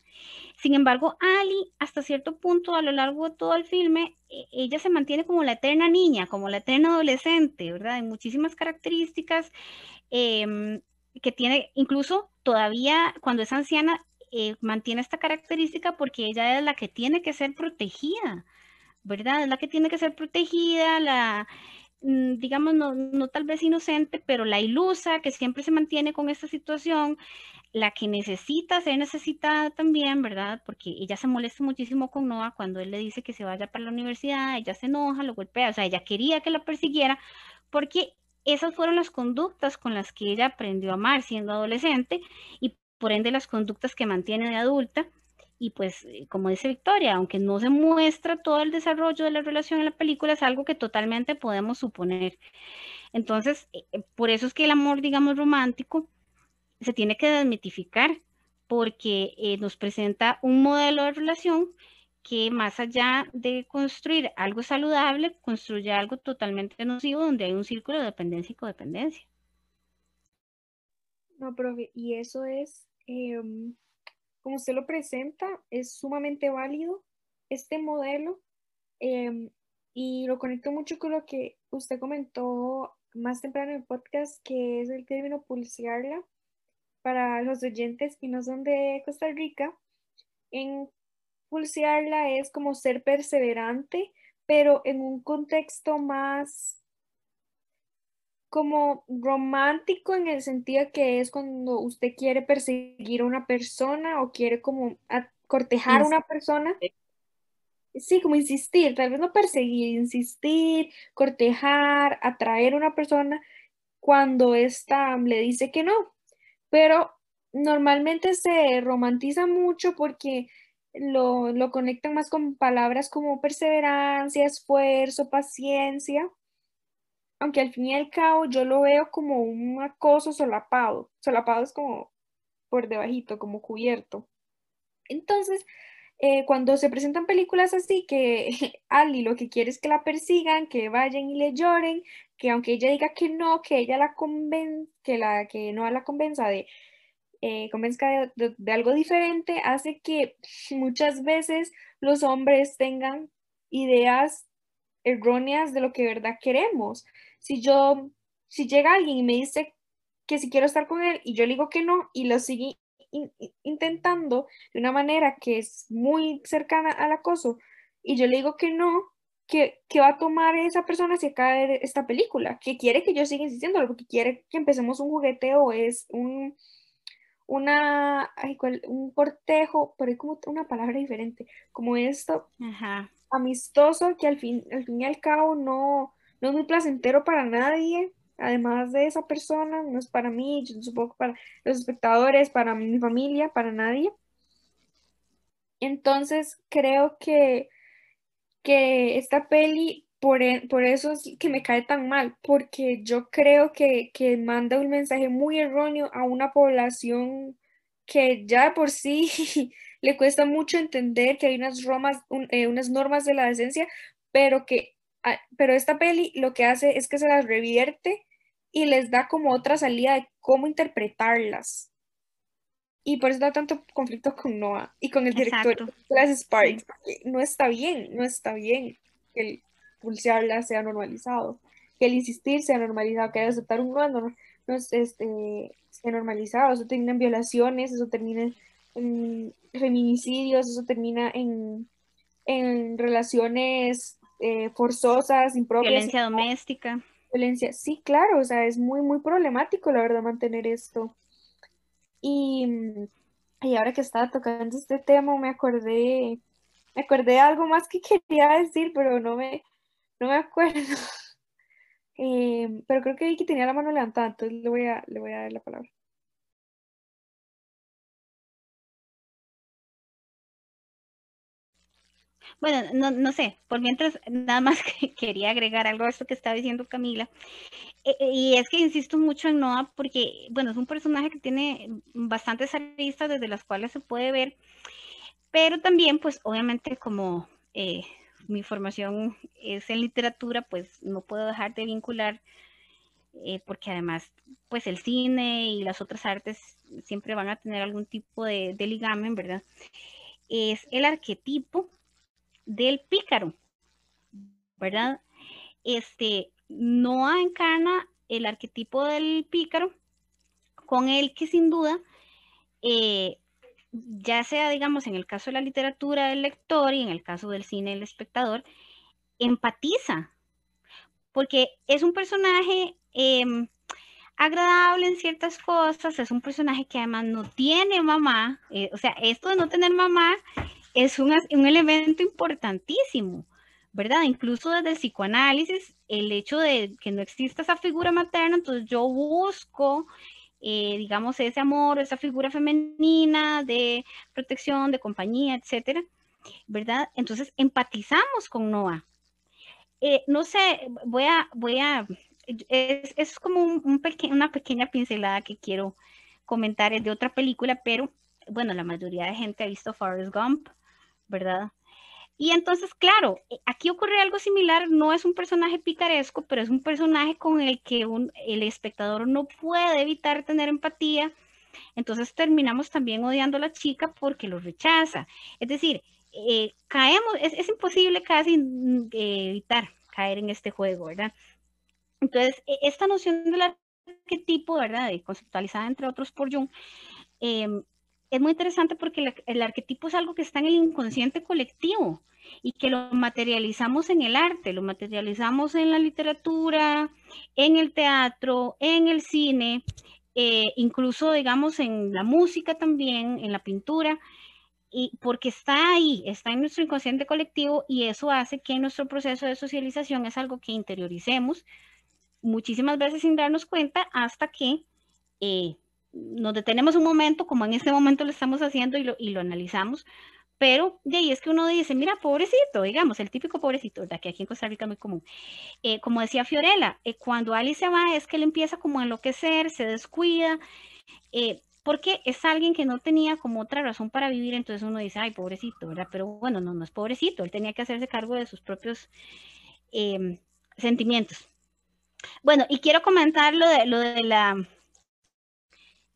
Sin embargo, Ali, hasta cierto punto, a lo largo de todo el filme, e, ella se mantiene como la eterna niña, como la eterna adolescente, ¿verdad? Hay muchísimas características em, que tiene, incluso todavía cuando es anciana, eh, mantiene esta característica porque ella es la que tiene que ser protegida, ¿verdad? Es la que tiene que ser protegida, la, mm, digamos, no, no tal vez inocente, pero la ilusa que siempre se mantiene con esta situación, la que necesita ser necesitada también, ¿verdad? Porque ella se molesta muchísimo con Noah cuando él le dice que se vaya para la universidad, ella se enoja, lo golpea, o sea, ella quería que la persiguiera porque esas fueron las conductas con las que ella aprendió a amar siendo adolescente y por ende las conductas que mantiene de adulta. Y pues, eh, como dice Victoria, aunque no se muestra todo el desarrollo de la relación en la película, es algo que totalmente podemos suponer. Entonces, eh, eh, por eso es que el amor, digamos, romántico, se tiene que desmitificar, porque nos presenta un modelo de relación que más allá de construir algo saludable, construye algo totalmente nocivo donde hay un círculo de dependencia y codependencia. No, profe, y eso es, em, como usted lo presenta, es sumamente válido este modelo em, y lo conecto mucho con lo que usted comentó más temprano en el podcast, que es el término pulsearla para los oyentes que no son de Costa Rica. En pulsearla es como ser perseverante, pero en un contexto más como romántico en el sentido que es cuando usted quiere perseguir a una persona o quiere como cortejar a una persona. Sí, como insistir, tal vez no perseguir, insistir, cortejar, atraer a una persona cuando ésta le dice que no. Pero normalmente se romantiza mucho porque lo, lo conectan más con palabras como perseverancia, esfuerzo, paciencia, aunque al fin y al cabo yo lo veo como un acoso solapado. Solapado es como por debajito, como cubierto. Entonces, eh, cuando se presentan películas así, que <laughs> Ali lo que quiere es que la persigan, que vayan y le lloren, que aunque ella diga que no, que ella la conven que la que no la convenza de eh, convenzca de, algo diferente, hace que muchas veces los hombres tengan ideas erróneas de lo que de verdad queremos. Si yo, si llega alguien y me dice que si quiero estar con él y yo le digo que no y lo sigue intentando de una manera que es muy cercana al acoso y yo le digo que no, que, que va a tomar esa persona si acaba de esta película, que quiere que yo siga insistiendo, porque quiere que empecemos un jugueteo, es un una, un cortejo, pero hay como una palabra diferente, como esto, amistoso, que al fin, al fin y al cabo no, no es muy placentero para nadie, además de esa persona, no es para mí, yo supongo para los espectadores, para mi familia, para nadie. Entonces creo que, que esta peli e, por, eso es que me cae tan mal, porque yo creo que, manda un mensaje muy erróneo a una población que ya por sí <laughs> le cuesta mucho entender que hay unas, eh, unas normas de la decencia, pero que ah, pero esta peli lo que hace es que se las revierte y les da como otra salida de cómo interpretarlas. Y por eso da tanto conflicto con Noah y con el director de las Sparks, no está bien, no está bien el, pulsearla sea normalizado, que el insistir sea normalizado, que el aceptar un no, no, es, este, esté normalizado, eso termina en violaciones, eso termina en feminicidios, eso termina en, en relaciones eh, forzosas, impropias. Violencia doméstica. Violencia, sí, claro, o sea, es muy, muy problemático, la verdad, mantener esto. Y, y ahora que estaba tocando este tema, me acordé, me acordé de algo más que <laughs> quería decir, pero no me, no me acuerdo. <laughs> Eh, pero creo que Vicky tenía la mano levantada, entonces le voy a, le voy a dar la palabra. Bueno, no, no sé, por mientras nada más <laughs> que quería agregar algo a esto que estaba diciendo Camila. Eh, eh, y es que insisto mucho en Noah porque, bueno, es un personaje que tiene bastantes aristas desde las cuales se puede ver, pero también, pues, obviamente, como eh, mi formación es en literatura, pues no puedo dejar de vincular, porque además, pues el cine y las otras artes siempre van a tener algún tipo de, de ligamen, ¿verdad? Es el arquetipo del pícaro, ¿verdad? Este, Noah encarna el arquetipo del pícaro con el que sin duda, eh, ya sea, digamos, en el caso de la literatura el lector y en el caso del cine el espectador, empatiza, porque es un personaje em, agradable en ciertas cosas, es un personaje que además no tiene mamá, eh, o sea, esto de no tener mamá es un, elemento importantísimo, ¿verdad? Incluso desde el psicoanálisis, el hecho de que no exista esa figura materna, entonces yo busco, eh, digamos, ese amor, esa figura femenina de protección, de compañía, etcétera, ¿verdad? Entonces empatizamos con Noah. Eh, no sé, voy a, voy a, es, como un, una pequeña pincelada que quiero comentar, es de otra película, pero bueno, la mayoría de gente ha visto Forrest Gump, ¿verdad? Y entonces, claro, eh, aquí ocurre algo similar, no es un personaje picaresco, pero es un personaje con el que el espectador no puede evitar tener empatía. Entonces terminamos también odiando a la chica porque lo rechaza. Es decir, eh, caemos, es, imposible casi mm, eh, evitar caer en este juego, ¿verdad? Entonces, e, esta noción del arquetipo, ¿verdad? conceptualizada entre otros por Jung, em, es muy interesante porque el, arquetipo es algo que está en el inconsciente colectivo y que lo materializamos en el arte, lo materializamos en la literatura, en el teatro, en el cine, eh, incluso digamos en la música también, en la pintura, y porque está ahí, está en nuestro inconsciente colectivo y eso hace que nuestro proceso de socialización es algo que interioricemos muchísimas veces sin darnos cuenta hasta que eh, nos detenemos un momento, como en este momento lo estamos haciendo y lo, y lo analizamos, pero de ahí es que uno dice, mira, pobrecito, digamos, el típico pobrecito, de que aquí en Costa Rica es muy común. Eh, como decía Fiorella, eh, cuando Ali se va es que él empieza como a enloquecer, se descuida, eh, porque es alguien que no tenía como otra razón para vivir, entonces uno dice, ay, pobrecito, ¿verdad? Pero bueno, no, no es pobrecito, él tenía que hacerse cargo de sus propios em, sentimientos. Bueno, y quiero comentar lo de, lo de la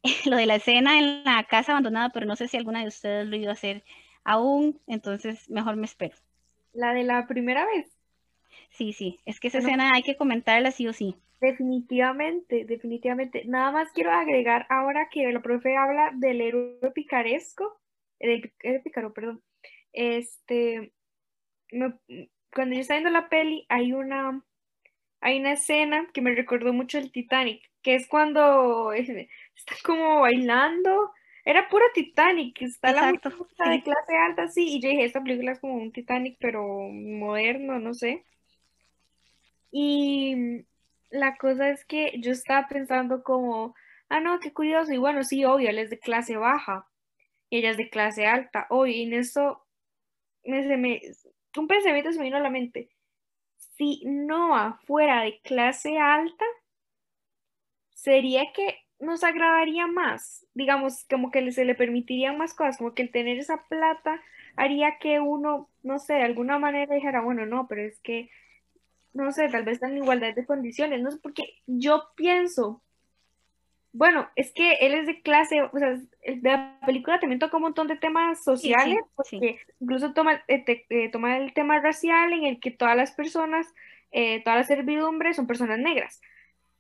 <laughs> lo de la escena en la casa abandonada, pero no sé si alguna de ustedes lo iba a hacer aún, entonces mejor me espero. La de la primera vez. Sí, sí, es que esa escena hay que comentarla sí o sí. Definitivamente, definitivamente. Nada más quiero agregar ahora que la profe habla del héroe picaresco, del héroe pícaro, perdón. Este, cuando yo estaba viendo la peli, hay una, hay una escena que me recordó mucho el Titanic, que es cuando <laughs> está como bailando. Era pura Titanic, está la música de clase alta, sí, y yo dije, esta película es como un Titanic, pero moderno, no sé. Y la cosa es que yo estaba pensando como, ah, no, qué curioso, y bueno, sí, obvio, él es de clase baja, y ella es de clase alta, hoy, y en eso, me, me, un pensamiento se me vino a la mente, si Noah fuera de clase alta, sería que nos agradaría más, digamos, como que se le permitirían más cosas, como que el tener esa plata haría que uno, no sé, de alguna manera dijera, bueno, no, pero es que, no sé, tal vez están en igualdad de condiciones, no sé, porque yo pienso, bueno, es que él es de clase, o sea, la película también toca un montón de temas sociales, porque incluso toma, eh, eh, toma el tema racial en el que todas las personas, eh, todas las servidumbres son personas negras.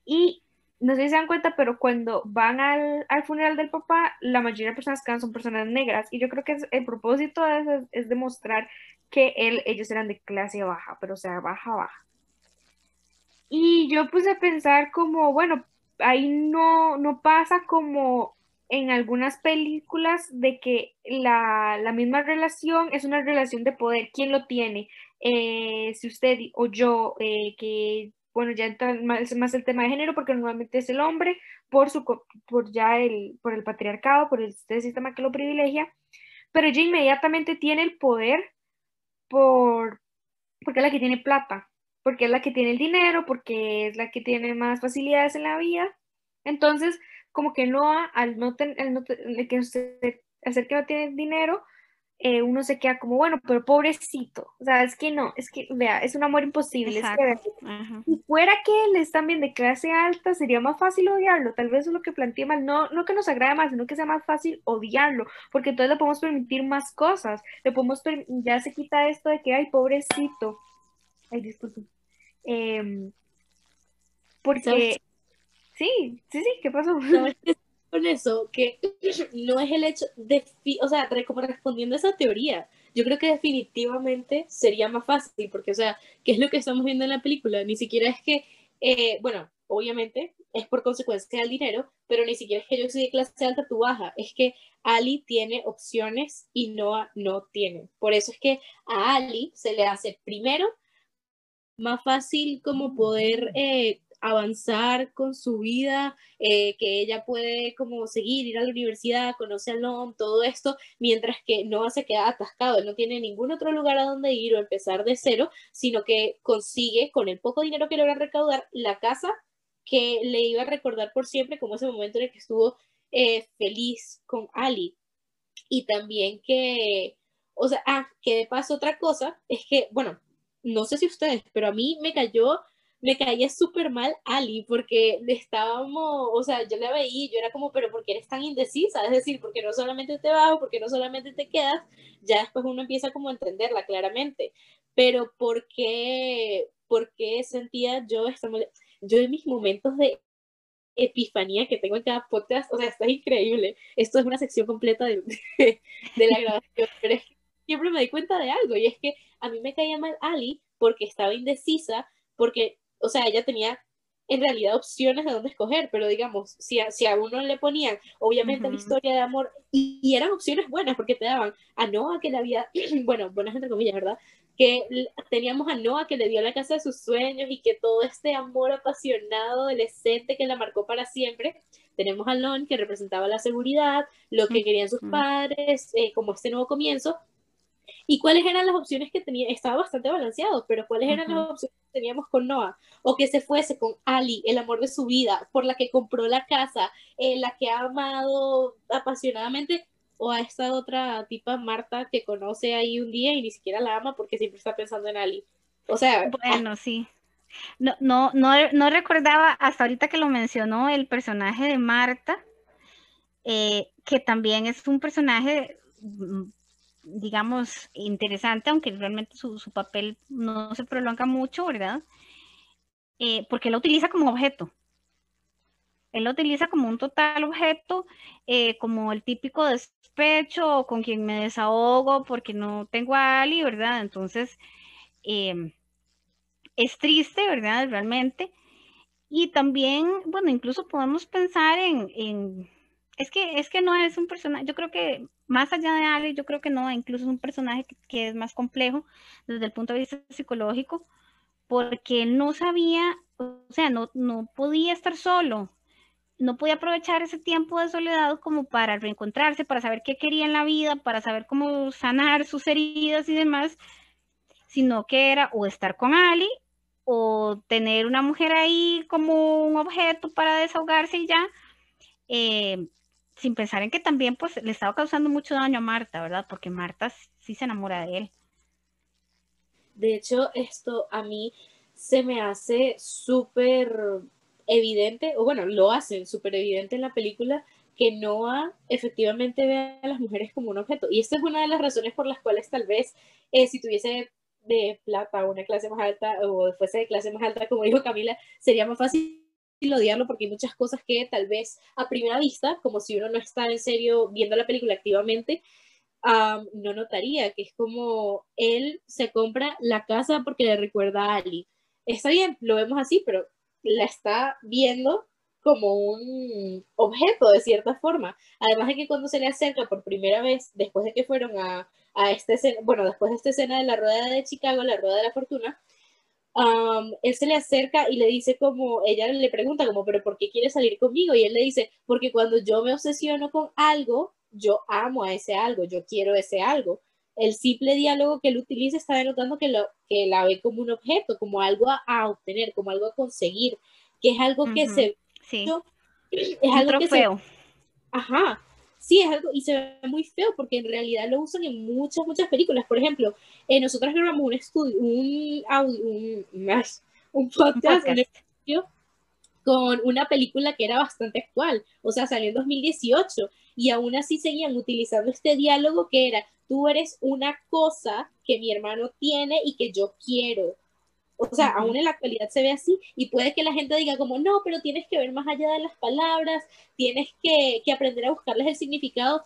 Y no sé si se dan cuenta, pero cuando van al, al funeral del papá, la mayoría de personas que van son personas negras. Y yo creo que el propósito de eso es, es demostrar que él, ellos eran de clase baja, pero o sea, baja, baja. Y yo puse a pensar como, bueno, ahí no, no pasa como en algunas películas de que la, la misma relación es una relación de poder. ¿Quién lo tiene? Eh, si usted o yo, eh, que, bueno, ya entra más, más el tema de género porque normalmente es el hombre por, su, por ya el, por el patriarcado, por este sistema que lo privilegia, pero ella inmediatamente tiene el poder por, porque es la que tiene plata, porque es la que tiene el dinero, porque es la que tiene más facilidades en la vida. Entonces, como que Noah, al no, ten- al no te- el que que no tiene dinero, eh, uno se queda como, bueno, pero pobrecito. O sea, es que no, es que, vea, es un amor imposible. es que, Exacto. Ajá. si fuera que él es también de clase alta, sería más fácil odiarlo. Tal vez eso es lo que planteé mal. No, no que nos agrade más, sino que sea más fácil odiarlo, porque entonces le podemos permitir más cosas. Le podemos ya se quita esto de que, ay, pobrecito. Ay, disculpe. Em, porque, sí, sí, sí, ¿qué pasó? Con eso, que no es el hecho de, o sea, como respondiendo a esa teoría, yo creo que definitivamente sería más fácil, porque, o sea, ¿qué es lo que estamos viendo en la película? Ni siquiera es que, eh, bueno, obviamente es por consecuencia del dinero, pero ni siquiera es que yo soy de clase alta, tú baja, es que Ali tiene opciones y Noah no tiene. Por eso es que a Ali se le hace primero más fácil como poder eh, avanzar con su vida, eh, que ella puede como seguir, ir a la universidad, conoce a Lon, todo esto, mientras que Noah se queda atascado, él no tiene ningún otro lugar a donde ir o empezar de cero, sino que consigue con el poco dinero que logra recaudar la casa que le iba a recordar por siempre como ese momento en el que estuvo eh, feliz con Ali. Y también que, o sea, ah, que de paso otra cosa es que, bueno, no sé si ustedes, pero a mí me cayó, me caía súper mal Ali, porque estábamos, o sea, yo la veía yo era como, pero ¿por qué eres tan indecisa? Es decir, porque no solamente te vas, porque no solamente te quedas, ya después uno empieza como a entenderla claramente, pero ¿por qué, por qué sentía yo esta yo en mis momentos de epifanía que tengo en cada podcast, o sea, está increíble. Esto es una sección completa de, <laughs> de, la grabación, pero que siempre me di cuenta de algo y es que a mí me caía mal Ali porque estaba indecisa, porque, o sea, ella tenía en realidad opciones de dónde escoger, pero digamos, si a, si a uno le ponían, obviamente, la Ujú. historia de amor, y, y eran opciones buenas, porque te daban a Noah que le había, <clears throat> bueno, buenas entre comillas, ¿verdad? Que teníamos a Noah que le dio la casa de sus sueños y que todo este amor apasionado, adolescente que la marcó para siempre. Tenemos a Lon que representaba la seguridad, lo que querían sus padres, eh, como este nuevo comienzo. ¿Y cuáles eran las opciones que tenía? Estaba bastante balanceado, pero ¿cuáles eran las opciones que teníamos con Noah? O que se fuese con Ali, el amor de su vida, por la que compró la casa, eh, la que ha amado apasionadamente, o a esta otra tipa, Marta, que conoce ahí un día y ni siquiera la ama porque siempre está pensando en Ali. O sea, Bueno, sí. No, no, no, no recordaba hasta ahorita que lo mencionó el personaje de Marta, eh, que también es un personaje, mm, digamos, interesante, aunque realmente su, su papel no se prolonga mucho, ¿verdad? Eh, porque él utiliza como objeto. Él lo utiliza como un total objeto, eh, como el típico despecho o con quien me desahogo porque no tengo a Ali, ¿verdad? Entonces, em, es triste, ¿verdad? Realmente. Y también, bueno, incluso podemos pensar en, en- es que, es que no es un personaje, yo creo que más allá de Ali, yo creo que no, incluso es un personaje que, es más complejo desde el punto de vista psicológico, porque no sabía, o sea, no, no podía estar solo, no podía aprovechar ese tiempo de soledad como para reencontrarse, para saber qué quería en la vida, para saber cómo sanar sus heridas y demás, sino que era o estar con Ali o tener una mujer ahí como un objeto para desahogarse y ya, eh, sin pensar en que también pues le estaba causando mucho daño a Marta, ¿verdad? Porque Marta sí se enamora de él. De hecho, esto a mí se me hace súper evidente, o bueno, lo hacen súper evidente en la película, que Noah efectivamente ve a las mujeres como un objeto. Y esta es una de las razones por las cuales tal vez eh, si tuviese de plata una clase más alta o fuese de clase más alta, como dijo Camila, sería más fácil odiarlo porque hay muchas cosas que tal vez a primera vista, como si uno no está en serio viendo la película activamente, no notaría, que es como él se compra la casa porque le recuerda a Ali. Está bien, lo vemos así, pero la está viendo como un objeto de cierta forma. Además de que cuando se le acerca por primera vez, después de que fueron a, a escena, bueno, después de esta escena de la rueda de Chicago, la rueda de la fortuna, él se le acerca y le dice como, ella le pregunta como, pero ¿por qué quiere salir conmigo? Y él le dice, porque cuando yo me obsesiono con algo, yo amo a ese algo, yo quiero ese algo. El simple diálogo que él utiliza está denotando que, lo, que la ve como un objeto, como algo a, obtener, como algo a conseguir, que es algo que se... Sí. es algo que se, Ajá, sí es algo, y se ve muy feo porque en realidad lo usan en muchas, muchas películas. Por ejemplo, eh, nosotros grabamos un estudio, un audio, un, un podcast, con una película que era bastante actual, o sea, salió en 2018 y aún así seguían utilizando este diálogo que era, tú eres una cosa que mi hermano tiene y que yo quiero. O sea, aún en la actualidad se ve así y puede que la gente diga como, no, pero tienes que ver más allá de las palabras, tienes que, que aprender a buscarles el significado.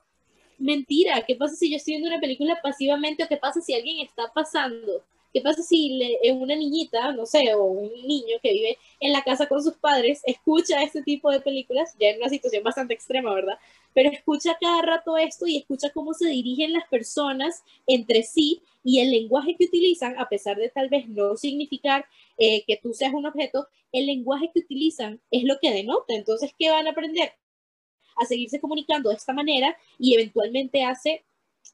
Mentira, ¿qué pasa si yo estoy viendo una película pasivamente o qué pasa si alguien está pasando? ¿Qué pasa si le, eh, una niñita, no sé, o un niño que vive en la casa con sus padres, escucha este tipo de películas, ya en una situación bastante extrema, ¿verdad? Pero escucha cada rato esto y escucha cómo se dirigen las personas entre sí y el lenguaje que utilizan, a pesar de tal vez no significar eh, que tú seas un objeto, el lenguaje que utilizan es lo que denota. Entonces, ¿qué van a aprender? A seguirse comunicando de esta manera y eventualmente hace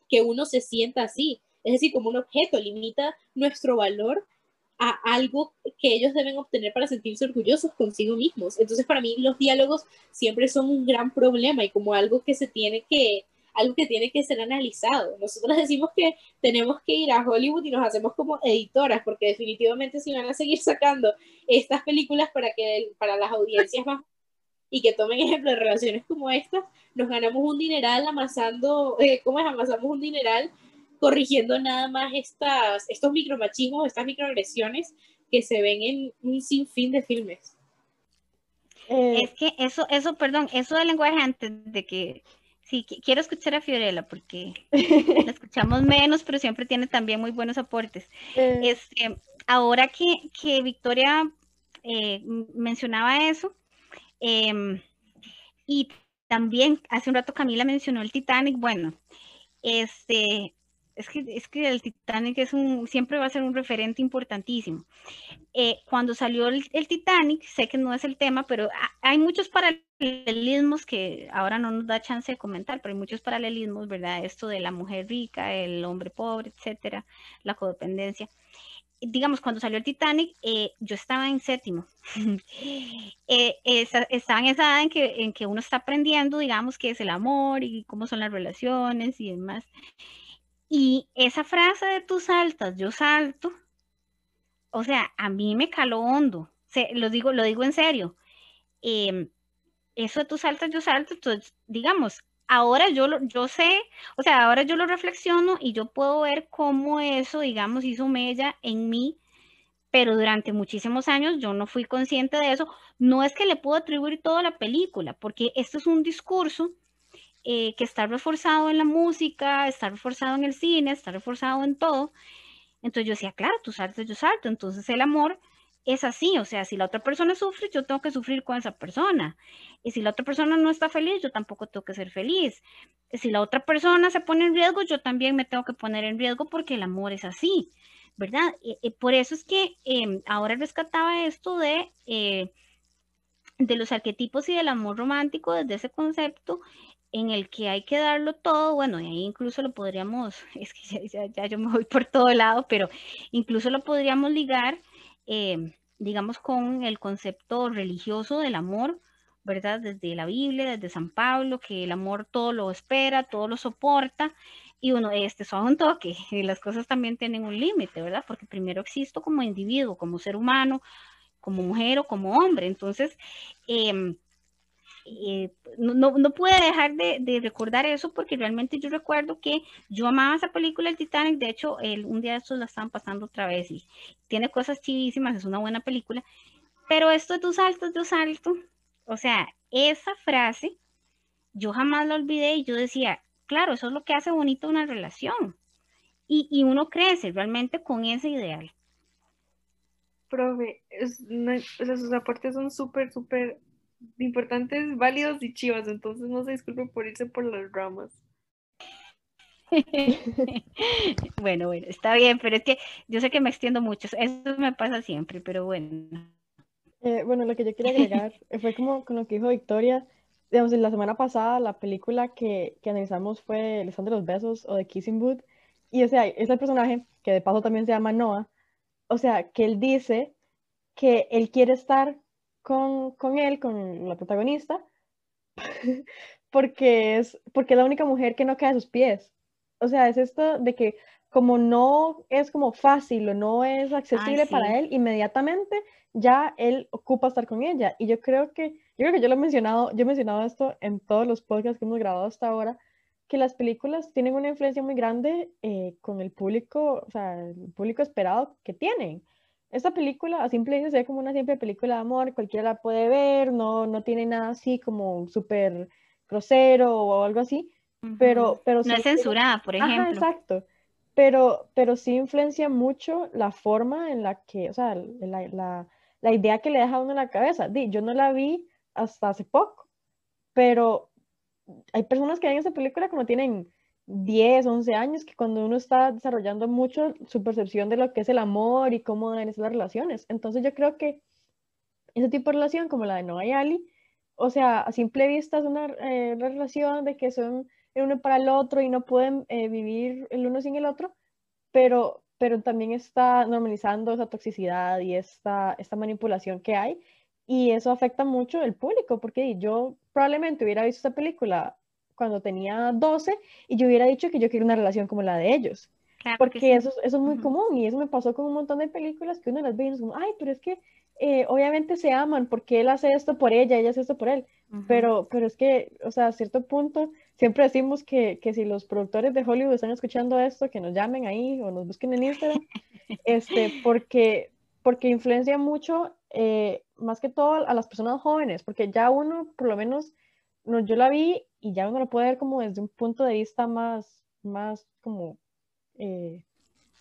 que uno se sienta así. Es decir, como un objeto, limita nuestro valor a algo que ellos deben obtener para sentirse orgullosos consigo mismos. Entonces, para mí, los diálogos siempre son un gran problema y como algo que se tiene que, algo que tiene que ser analizado. Nosotros decimos que tenemos que ir a Hollywood y nos hacemos como editoras, porque definitivamente si van a seguir sacando estas películas para, que, para las audiencias más y que tomen ejemplo de relaciones como estas, nos ganamos un dineral amasando, eh, ¿cómo es? Amasamos un dineral corrigiendo nada más estas, estos micromachismos, estas microagresiones que se ven en un sinfín de filmes. Eh, es que eso, eso, perdón, eso del lenguaje antes de que Sí, quiero escuchar a Fiorella porque la <laughs> escuchamos menos, pero siempre tiene también muy buenos aportes. Eh. Este, ahora que, Victoria eh, mencionaba eso, em, y también hace un rato Camila mencionó el Titanic, bueno, este, es que, es que el Titanic es un, siempre va a ser un referente importantísimo. Eh, cuando salió el, Titanic, sé que no es el tema, pero hay muchos paralelismos que ahora no nos da chance de comentar, pero hay muchos paralelismos, ¿verdad? Esto de la mujer rica, el hombre pobre, etcétera, la codependencia. Digamos, cuando salió el Titanic, eh, yo estaba en séptimo. <laughs> eh, estaba en esa edad en que, en que uno está aprendiendo, digamos, qué es el amor y cómo son las relaciones y demás. Y esa frase de tú saltas, yo salto, o sea, a mí me caló hondo. Se, lo, digo, lo digo en serio. Em, eso de tú saltas, yo salto, entonces, digamos, ahora yo, lo, yo sé, o sea, ahora yo lo reflexiono y yo puedo ver cómo eso, digamos, hizo mella en mí, pero durante muchísimos años yo no fui consciente de eso. No es que le puedo atribuir toda la película, porque esto es un discurso eh, que está reforzado en la música, está reforzado en el cine, está reforzado en todo. Entonces yo decía, claro, tú saltas, yo salto. Entonces el amor es así, o sea, si la otra persona sufre, yo tengo que sufrir con esa persona. Y si la otra persona no está feliz, yo tampoco tengo que ser feliz. Si la otra persona se pone en riesgo, yo también me tengo que poner en riesgo porque el amor es así, ¿verdad? Por eso es que em, ahora rescataba esto de, eh, de los arquetipos y del amor romántico desde ese concepto en el que hay que darlo todo, bueno, y ahí incluso lo podríamos, <laughs> es que ya, yo me voy por todo lado, pero incluso lo podríamos ligar, eh, digamos, con el concepto religioso del amor, ¿verdad? Desde la Biblia, desde San Pablo, que el amor todo lo espera, todo lo soporta, y uno, este es un toque, <laughs> y las cosas también tienen un límite, ¿verdad? Porque primero existo como individuo, como ser humano, como mujer o como hombre, entonces, eh, eh, no, no, pude dejar de, recordar eso porque realmente yo recuerdo que yo amaba esa película El Titanic, de hecho el, un día de estos la estaban pasando otra vez y tiene cosas chivísimas, es una buena película, Pero esto de tus saltos, de salto, o sea, esa frase, yo jamás la olvidé y yo decía, claro, eso es lo que hace bonito una relación. Y, y uno crece realmente con ese ideal. Profe, es, no- o sea, sus aportes son súper, súper importantes, válidos y chivas, entonces no se disculpe por irse por las ramas. <laughs> Bueno, bueno, está bien, pero es que yo sé que me extiendo mucho, eso me pasa siempre, pero bueno. Eh, bueno, lo que yo quería agregar <laughs> fue como con lo que dijo Victoria. Digamos, la semana pasada la película que, que analizamos fue El stand de los besos o The Kissing Booth. Y o sea, es el personaje que de paso también se llama Noah. O sea, que él dice que él quiere estar con, con él, con la protagonista, <laughs> porque es, porque es la única mujer que no cae a sus pies. O sea, es esto de que como no es como fácil o no es accesible sí. para él, inmediatamente ya él ocupa estar con ella. Y yo creo que, yo creo que yo lo he mencionado, yo he mencionado esto en todos los podcasts que hemos grabado hasta ahora, que las películas tienen una influencia muy grande eh, con el público, o sea, el público esperado que tienen. Esta película a simple vista se ve como una simple película de amor, cualquiera la puede ver, no, no tiene nada así como súper grosero o algo así, pero, Ujú. pero No sí es censurada, por Ajá, ejemplo. exacto. Pero, pero sí influencia mucho la forma en la que, o sea, la, la- la idea que le deja a uno en la cabeza. Di, yo no la vi hasta hace poco, pero hay personas que ven esa película como tienen 10, 11 años, que cuando uno está desarrollando mucho su percepción de lo que es el amor y cómo deben ser las relaciones. Entonces yo creo que ese tipo de relación como la de Noah y Ali, o sea, a simple vista es una eh, relación de que son el uno para el otro y no pueden eh, vivir el uno sin el otro, pero, pero también está normalizando esa toxicidad y esta, esta manipulación que hay y eso afecta mucho el público, porque yo probablemente hubiera visto esta película cuando tenía 12 y yo hubiera dicho que yo quería una relación como la de ellos. Claro que Porque sí. eso, es- eso es muy Ujú. común y eso me pasó con un montón de películas que uno las ve y es como, ay, pero es que eh, obviamente se aman porque él hace esto por ella, ella hace esto por él. Ujú. Pero, pero es que, o sea, a cierto punto, siempre decimos que, que si los productores de Hollywood están escuchando esto, que nos llamen ahí o nos busquen en Instagram, <laughs> este, porque, porque influencia mucho, eh, más que todo a las personas jóvenes, porque ya uno, por lo menos, no, yo la vi y ya uno lo puede ver como desde un punto de vista más, más como... eh,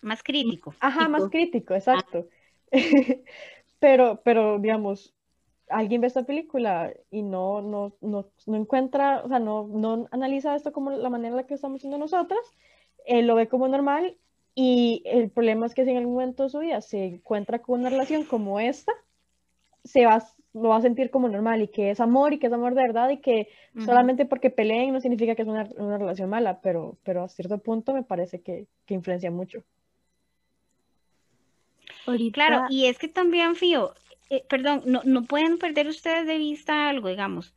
Más crítico. Ajá, más Crítico. crítico, exacto. <laughs> Pero, pero, digamos, alguien ve esta película y no, no, no, no encuentra, o sea, no, no analiza esto como la manera en la que estamos haciendo nosotras, él lo ve como normal y el problema es que si en algún momento de su vida se encuentra con una relación como esta, se va, lo va a sentir como normal y que es amor y que es amor de verdad y que solamente porque peleen no significa que es una, una relación mala, pero, pero a cierto punto me parece que, que influencia mucho. Ahorita, Claro, y es que también, Fío, eh, perdón, no, no pueden perder ustedes de vista algo, digamos.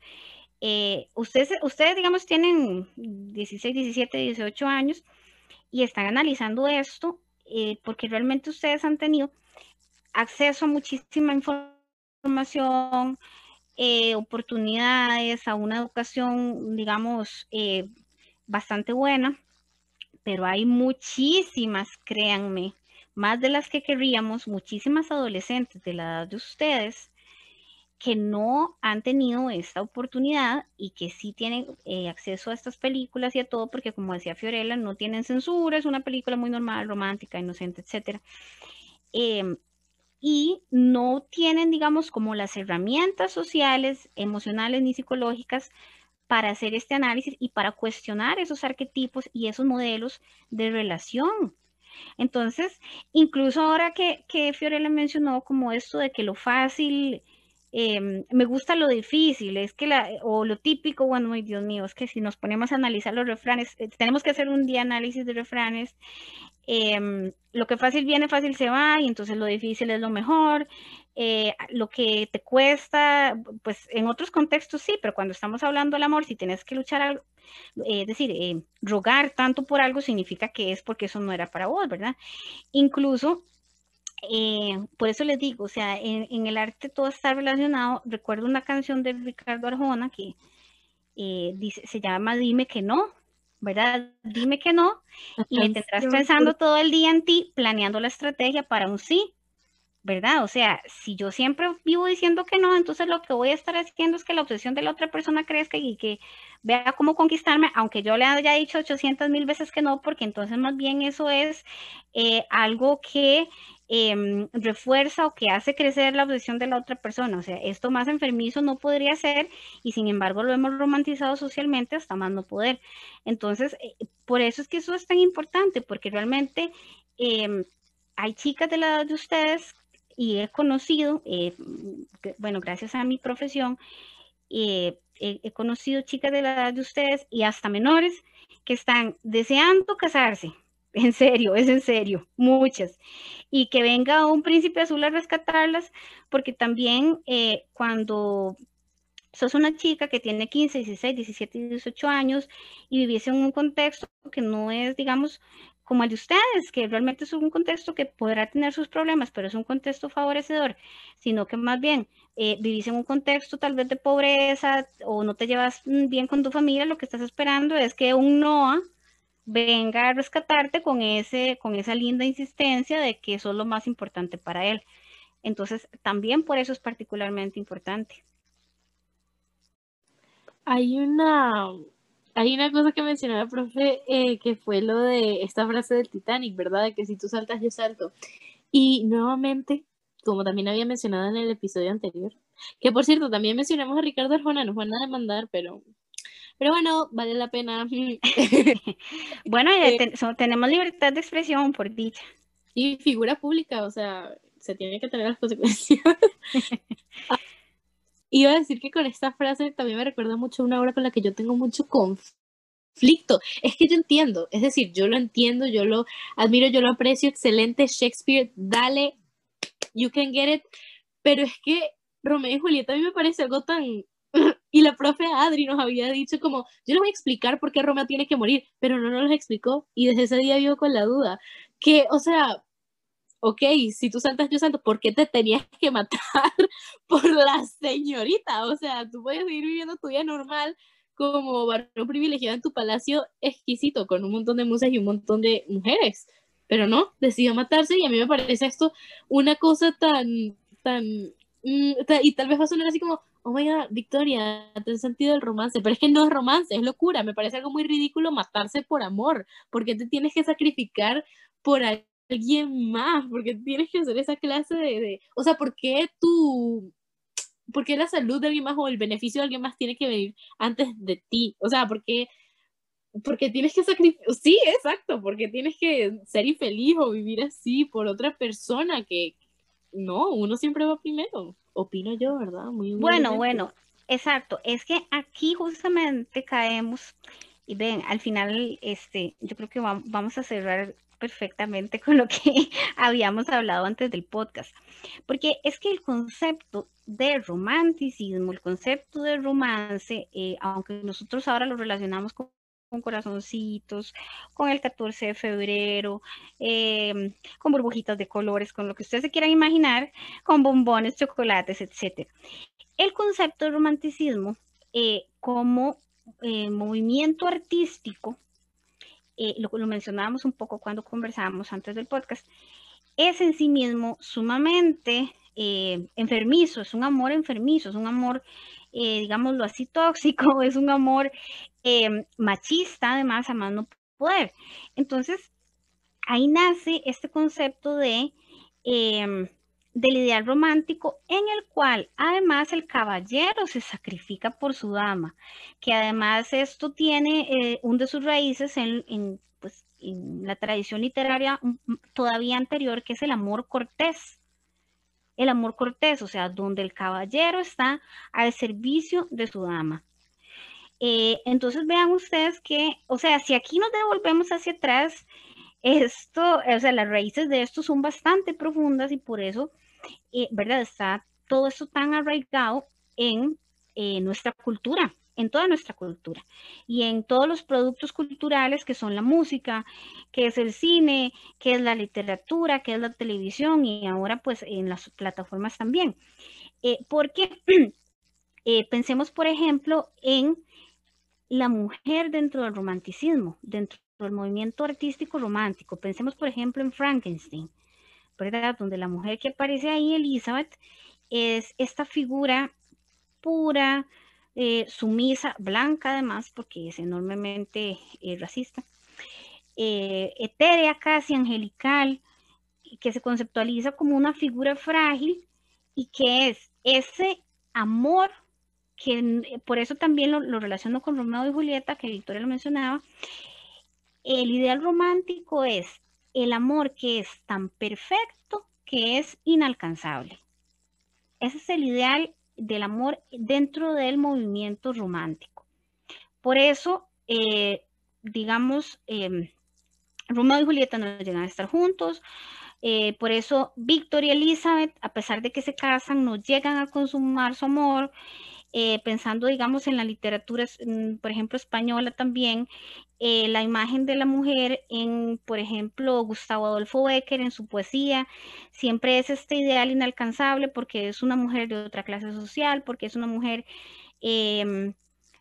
Eh, ustedes, ustedes, digamos, tienen 16, 17, 18 años y están analizando esto eh, porque realmente ustedes han tenido acceso a muchísima información, eh, oportunidades, a una educación, digamos, eh, bastante buena, pero hay muchísimas, créanme, más de las que querríamos, muchísimas adolescentes de la edad de ustedes que no han tenido esta oportunidad y que sí tienen eh, acceso a estas películas y a todo, porque como decía Fiorella, no tienen censura, es una película muy normal, romántica, inocente, etcétera. Em, y no tienen, digamos, como las herramientas sociales, emocionales ni psicológicas para hacer este análisis y para cuestionar esos arquetipos y esos modelos de relación. Entonces, incluso ahora que, que Fiorella mencionó como esto de que lo fácil, eh, me gusta lo difícil, es que la, o lo típico, bueno, ay Dios mío, es que si nos ponemos a analizar los refranes, eh, tenemos que hacer un día análisis de refranes, eh, lo que fácil viene, fácil se va, y entonces lo difícil es lo mejor, eh, lo que te cuesta, pues en otros contextos sí, pero cuando estamos hablando del amor, si tienes que luchar, al, eh, es decir, eh, rogar tanto por algo significa que es porque eso no era para vos, ¿verdad? Incluso, eh, por eso les digo, o sea, en, en, el arte todo está relacionado. Recuerdo una canción de Ricardo Arjona que eh, dice, se llama Dime que no, ¿verdad? Dime que no, y me tendrás pensando todo el día en ti, planeando la estrategia para un sí. ¿Verdad? O sea, si yo siempre vivo diciendo que no, entonces lo que voy a estar haciendo es que la obsesión de la otra persona crezca y que vea cómo conquistarme, aunque yo le haya dicho 800 mil veces que no, porque entonces más bien eso es eh, algo que em, refuerza o que hace crecer la obsesión de la otra persona. O sea, esto más enfermizo no podría ser y sin embargo lo hemos romantizado socialmente hasta más no poder. Entonces, eh, por eso es que eso es tan importante, porque realmente... Em, hay chicas de la edad de ustedes y he conocido, eh, bueno, gracias a mi profesión, eh, he, conocido chicas de la edad de ustedes y hasta menores que están deseando casarse. <laughs> En serio, es en serio, muchas. Y que venga un príncipe azul a rescatarlas, porque también eh, cuando sos una chica que tiene 15, 16, 17, 18 años y viviese en un contexto que no es, digamos, como el de ustedes, que realmente es un contexto que podrá tener sus problemas, pero es un contexto favorecedor, sino que más bien eh, vivís en un contexto tal vez de pobreza o no te llevas mm, bien con tu familia, lo que estás esperando es que un NOA venga a rescatarte con, ese, con esa linda insistencia de que eso es lo más importante para él. Entonces, también por eso es particularmente importante. Hay una, hay una cosa que mencionaba el profe, eh, que fue lo de esta frase del Titanic, ¿verdad? De que si tú saltas, yo salto. Y nuevamente, como también había mencionado en el episodio anterior, que por cierto, también mencionamos a Ricardo Arjona, nos van a demandar, pero, pero bueno, vale la pena. <laughs> bueno, eh, tenemos libertad de expresión, por dicha. Y figura pública, o sea, se tiene que tener las consecuencias. <laughs> Iba a decir que con esta frase también me recuerda mucho una obra con la que yo tengo mucho conflicto. Es que yo entiendo, es decir, yo lo entiendo, yo lo admiro, yo lo aprecio, excelente Shakespeare, dale, you can get it, pero es que Romeo y Julieta a mí me parece algo tan... <laughs> y la profe Adri nos había dicho como, yo les voy a explicar por qué Romeo tiene que morir, pero no nos lo explicó y desde ese día vivo con la duda. Que, o sea, ok, si tú saltas, yo salto, ¿por qué te tenías que matar <laughs> por la señorita? O sea, tú puedes seguir viviendo tu vida normal como varón privilegiado en tu palacio exquisito, con un montón de musas y un montón de mujeres. Pero no, decidió matarse y a mí me parece esto una cosa tan, tan, mm, y tal vez va a sonar así como, oh my god, Victoria, te has sentido el romance, pero es que no es romance, es locura, me parece algo muy ridículo matarse por amor, porque te tienes que sacrificar por alguien más, porque tienes que hacer esa clase de, o sea, ¿por qué tú, por qué la salud de alguien más o el beneficio de alguien más tiene que venir antes de ti? O sea, ¿por qué, porque tienes que sacrificar, sí, exacto, porque tienes que ser infeliz o vivir así por otra persona que, no, uno siempre va primero, opino yo, ¿verdad? Muy bueno, bueno, exacto, es que aquí justamente caemos y ven, al final, este, yo creo que vamos a cerrar perfectamente con lo que <laughs> habíamos hablado antes del podcast, porque es que el concepto de romanticismo, el concepto de romance, eh, aunque nosotros ahora lo relacionamos con, corazoncitos, con el 14 de febrero, em, con burbujitas de colores, con lo que ustedes se quieran imaginar, con bombones, chocolates, etc. El concepto de romanticismo eh, como eh, movimiento artístico eh, lo, mencionábamos un poco cuando conversábamos antes del podcast, es en sí mismo sumamente eh, enfermizo, es un amor enfermizo, es un amor, eh, digámoslo así, tóxico, <laughs> es un amor machista, además, a más no poder. Entonces, ahí nace este concepto de em, del ideal romántico en el cual además el caballero se sacrifica por su dama, que además esto tiene eh, un de sus raíces en, pues, en la tradición literaria todavía anterior, que es el amor cortés. El amor cortés, o sea, donde el caballero está al servicio de su dama. Eh, entonces vean ustedes que, o sea, si aquí nos devolvemos hacia atrás, esto, o sea, las raíces de esto son bastante profundas y por eso eh, ¿verdad? Está todo eso tan arraigado en eh, nuestra cultura, en toda nuestra cultura y en todos los productos culturales que son la música, que es el cine, que es la literatura, que es la televisión y ahora pues en las plataformas también. Eh, porque <clears throat> pensemos, por ejemplo, en la mujer dentro del romanticismo, dentro del movimiento artístico romántico. Pensemos, por ejemplo, en Frankenstein. ¿Verdad? Donde la mujer que aparece ahí, Elizabeth, es esta figura pura, eh, sumisa, blanca además, porque es enormemente eh, racista, eh, etérea casi angelical, que se conceptualiza como una figura frágil y que es ese amor que por eso también lo, lo, relaciono con Romeo y Julieta, que Victoria lo mencionaba, el ideal romántico es el amor que es tan perfecto que es inalcanzable. Ese es el ideal del amor dentro del movimiento romántico. Por eso, eh, digamos, eh, Romeo y Julieta no llegan a estar juntos. Eh, por eso, Víctor y Elizabeth, a pesar de que se casan, no llegan a consumar su amor. Eh, pensando, digamos, en la literatura, mm, por ejemplo, española también, eh, la imagen de la mujer en, por ejemplo, Gustavo Adolfo Becker en su poesía, siempre es este ideal inalcanzable porque es una mujer de otra clase social, porque es una mujer em,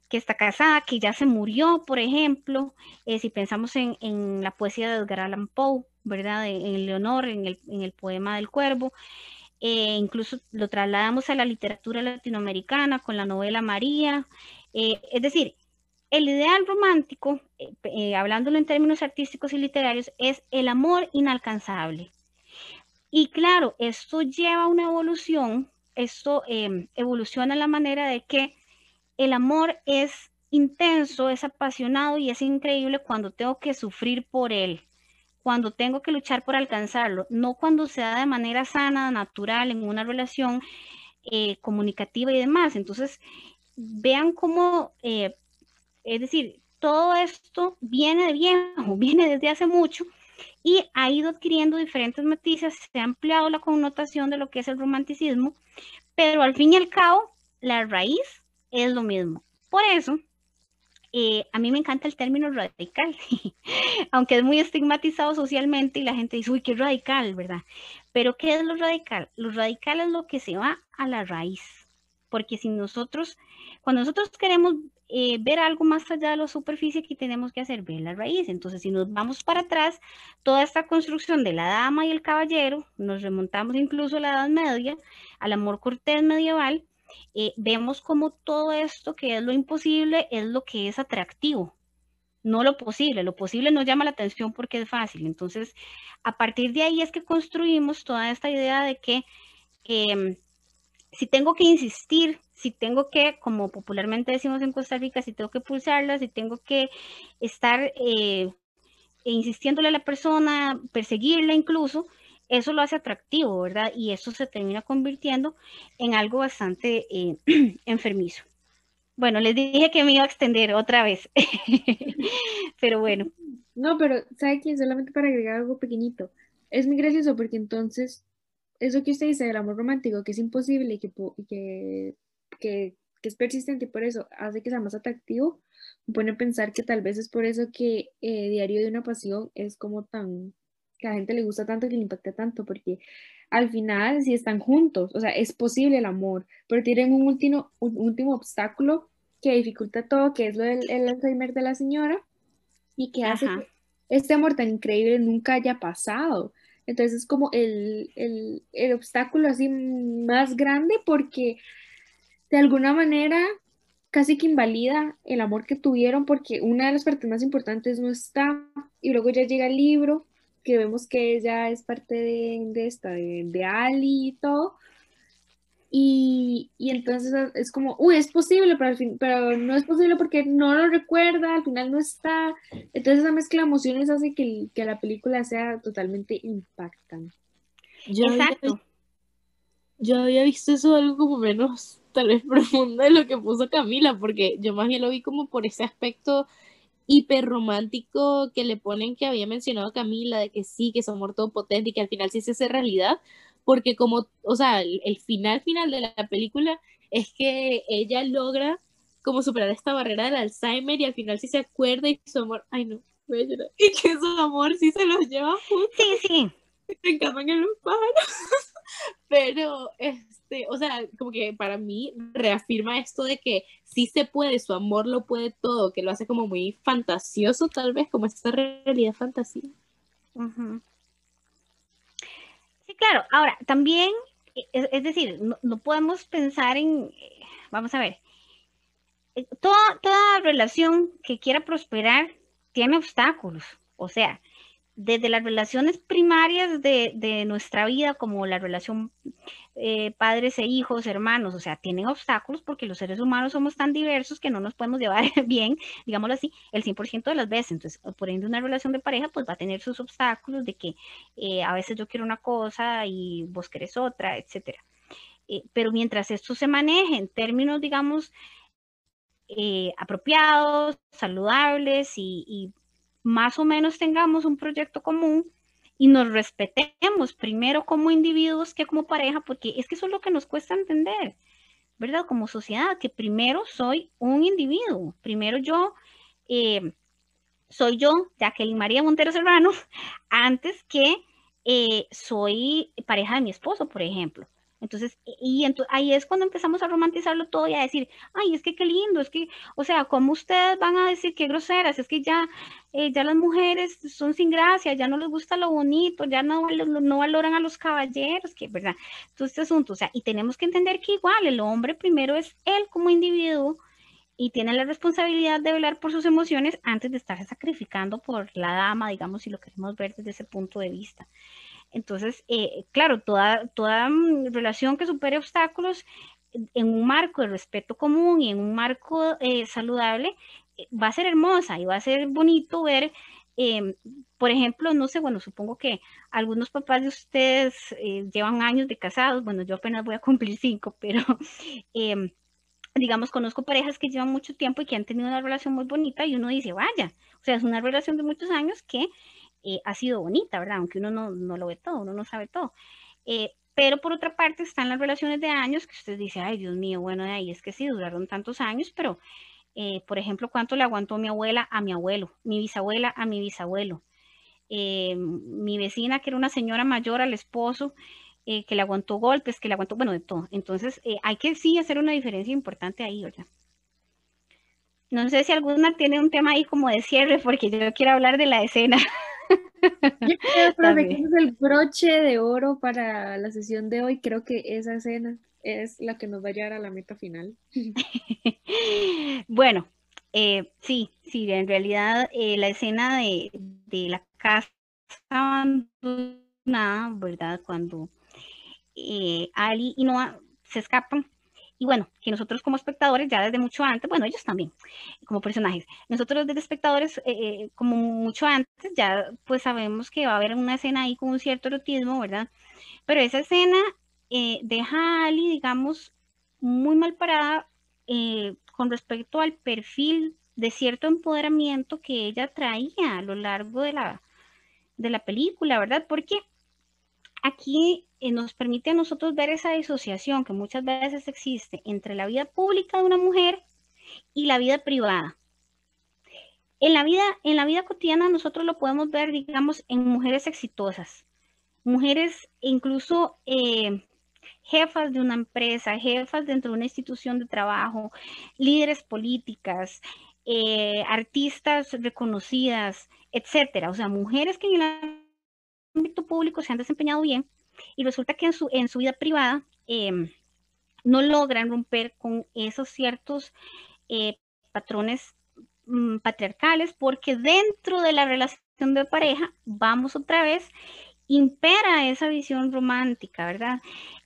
que está casada, que ya se murió, por ejemplo, eh, si pensamos en, la poesía de Edgar Allan Poe, ¿verdad? En, Leonor, en el, en el poema del cuervo. Eh, incluso lo trasladamos a la literatura latinoamericana con la novela María. Eh, es decir, el ideal romántico, eh, hablándolo en términos artísticos y literarios, es el amor inalcanzable. Y claro, esto lleva una evolución, esto em, evoluciona la manera de que el amor es intenso, es apasionado y es increíble cuando tengo que sufrir por él cuando tengo que luchar por alcanzarlo, no cuando se da de manera sana, natural, en una relación eh, comunicativa y demás. Entonces, vean cómo, eh, es decir, todo esto viene de viejo, <laughs> viene desde hace mucho y ha ido adquiriendo diferentes matices, se ha ampliado la connotación de lo que es el romanticismo, pero al fin y al cabo, la raíz es lo mismo. Por eso, eh, a mí me encanta el término radical, <laughs> aunque es muy estigmatizado socialmente y la gente dice, uy, qué radical, ¿verdad? Pero ¿qué es lo radical? Lo radical es lo que se va a la raíz, porque si nosotros, cuando nosotros queremos eh, ver algo más allá de la superficie, ¿qué tenemos que hacer? Ver la raíz. Entonces, si nos vamos para atrás, toda esta construcción de la dama y el caballero, nos remontamos incluso a la Edad Media, al amor cortés medieval, eh, vemos como todo esto que es lo imposible es lo que es atractivo, no lo posible. Lo posible nos llama la atención porque es fácil. Entonces, a partir de ahí es que construimos toda esta idea de que em, si tengo que insistir, si tengo que, como popularmente decimos en Costa Rica, si tengo que pulsarla, si tengo que estar eh, insistiéndole a la persona, perseguirla incluso, eso lo hace atractivo, ¿verdad? Y eso se termina convirtiendo en algo bastante eh, <clears throat> enfermizo. Bueno, les dije que me iba a extender otra vez, <laughs> pero bueno. No, pero ¿sabe qué? Solamente para agregar algo pequeñito. Es muy gracioso porque entonces, eso que usted dice del amor romántico, que es imposible y que, que, que, es persistente y por eso hace que sea más atractivo, me pone a pensar que tal vez es por eso que eh, Diario de una Pasión es como tan que a la gente le gusta tanto, que le impacta tanto, porque al final si están juntos, o sea, es posible el amor, pero tienen un último, un último obstáculo que dificulta todo, que es lo del el Alzheimer de la señora, y que hace que este amor tan increíble nunca haya pasado. Entonces es como el, el, el obstáculo así más grande porque de alguna manera casi que invalida el amor que tuvieron porque una de las partes más importantes no está y luego ya llega el libro que vemos que ella es parte de, de esta, de, Ali y todo. Y, y, entonces es como, uy, es posible, pero, al fin, pero no es posible porque no lo recuerda, al final no está. Entonces esa mezcla de emociones hace que, que la película sea totalmente impactante. Yo Exacto. Había, yo había visto eso algo como menos, tal vez <laughs> profundo de lo que puso Camila, porque yo más bien lo vi como por ese aspecto hiper romántico que le ponen que había mencionado Camila, de que sí, que es amor todo potente y que al final sí se hace realidad, porque como, o sea, el, final final de la película es que ella logra como superar esta barrera del Alzheimer y al final sí se acuerda y su amor, ay no, voy a llorar, y que su amor sí se los lleva juntos. Sí, sí. Se <laughs> encaman en los <laughs> pájaros. Pero, este, o sea, como que para mí reafirma esto de que sí se puede, su amor lo puede todo, que lo hace como muy fantasioso tal vez, como esta realidad fantasía. Sí, claro, ahora, también, es, es decir, no, no, podemos pensar en, vamos a ver, toda, toda relación que quiera prosperar tiene obstáculos, o sea, desde las relaciones primarias de, nuestra vida, como la relación eh, padres e hijos, hermanos, o sea, tienen obstáculos porque los seres humanos somos tan diversos que no nos podemos llevar <laughs> bien, digámoslo así, el 100% de las veces. Entonces, por ende, una relación de pareja pues va a tener sus obstáculos de que eh, a veces yo quiero una cosa y vos querés otra, etcétera. Eh, pero mientras esto se maneje en términos, digamos, apropiados, saludables y más o menos tengamos un proyecto común, y nos respetemos primero como individuos que como pareja, porque es que eso es lo que nos cuesta entender, ¿verdad? Como sociedad, que primero soy un individuo, primero yo eh, soy yo, Jacqueline María Montero Serrano, <laughs> antes que eh, soy pareja de mi esposo, por ejemplo. Entonces, y ahí es cuando empezamos a romantizarlo todo y a decir, ay, es que qué lindo, es que, o sea, ¿cómo ustedes van a decir qué groseras? Es que ya, eh, ya las mujeres son sin gracia, ya no les gusta lo bonito, ya no, no valoran a los caballeros, que, ¿verdad? Todo este asunto, o sea, y tenemos que entender que igual el hombre primero es él como individuo y tiene la responsabilidad de velar por sus emociones antes de estarse sacrificando por la dama, digamos, si lo queremos ver desde ese punto de vista. Entonces, eh, claro, toda, toda mm, relación que supere obstáculos en un marco de respeto común y en un marco eh, saludable eh, va a ser hermosa y va a ser bonito ver, em, por ejemplo, no sé, bueno, supongo que algunos papás de ustedes llevan años de casados, bueno, yo apenas voy a cumplir cinco, pero <laughs> em, digamos, conozco parejas que llevan mucho tiempo y que han tenido una relación muy bonita y uno dice, vaya, o sea, es una relación de muchos años que eh, ha sido bonita, ¿verdad? Aunque uno no, no, lo ve todo, uno no sabe todo. Eh, pero por otra parte están las relaciones de años que usted dice, ay Dios mío, bueno, de ahí es que sí, duraron tantos años, pero eh, por ejemplo, ¿cuánto le aguantó mi abuela a mi abuelo, mi bisabuela a mi bisabuelo? mi vecina, que era una señora mayor al esposo, que le aguantó golpes, que le aguantó, bueno, de todo. Entonces, hay que sí hacer una diferencia importante ahí, ¿verdad? No sé si alguna tiene un tema ahí como de cierre, porque yo quiero hablar de la escena. <laughs> Yo <laughs> creo que es el broche de oro para la sesión de hoy. Creo que esa escena es la que nos va a llevar a la meta final. <laughs> bueno, eh, sí, sí, en realidad eh, la escena de, de, la casa abandonada, ¿verdad? Cuando eh, Ali y Noah se escapan y bueno, que nosotros como espectadores, ya desde mucho antes, bueno, ellos también, como personajes, nosotros desde espectadores, eh, eh, como mucho antes, ya pues sabemos que va a haber una escena ahí con un cierto erotismo, ¿verdad? Pero esa escena eh, deja a Ali, digamos, muy mal parada con respecto al perfil de cierto empoderamiento que ella traía a lo largo de la, de la película, ¿verdad? Porque aquí eh, nos permite a nosotros ver esa disociación que muchas veces existe entre la vida pública de una mujer y la vida privada. En la vida, en la vida cotidiana nosotros lo podemos ver, digamos, en mujeres exitosas, mujeres incluso eh, jefas de una empresa, jefas dentro de una institución de trabajo, líderes políticas, eh, artistas reconocidas, etcétera. O sea, mujeres que en el ámbito público se han desempeñado bien, y resulta que en su, en su vida privada em, no logran romper con esos ciertos eh, patrones mm, patriarcales porque dentro de la relación de pareja, vamos otra vez, impera esa visión romántica, ¿verdad?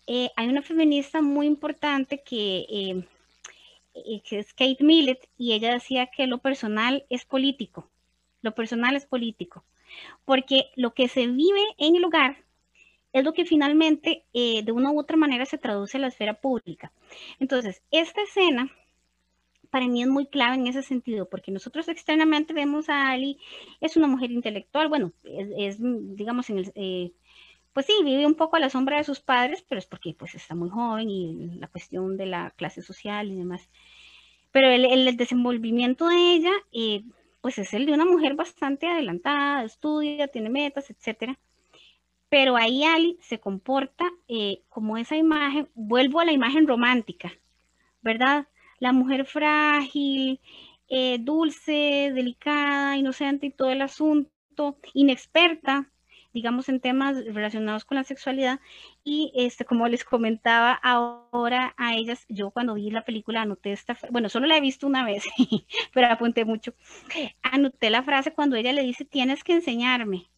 Eh, hay una feminista muy importante que, em, eh, que es Kate Millett y ella decía que lo personal es político, lo personal es político, porque lo que se vive en el hogar es lo que finalmente eh, de una u otra manera se traduce a la esfera pública. Entonces, esta escena para mí es muy clave en ese sentido, porque nosotros externamente vemos a Ali, es una mujer intelectual, bueno, es, digamos, en el, eh, pues sí, vive un poco a la sombra de sus padres, pero es porque pues está muy joven y la cuestión de la clase social y demás. Pero el, el desenvolvimiento de ella, eh, pues es el de una mujer bastante adelantada, estudia, tiene metas, etcétera pero ahí Ali se comporta eh, como esa imagen, vuelvo a la imagen romántica, ¿verdad? La mujer frágil, eh, dulce, delicada, inocente y todo el asunto, inexperta, digamos, en temas relacionados con la sexualidad. Y este, como les comentaba ahora a ellas, yo cuando vi la película anoté esta, bueno, solo la he visto una vez, <laughs> pero apunté mucho. Anoté la frase cuando ella le dice, tienes que enseñarme.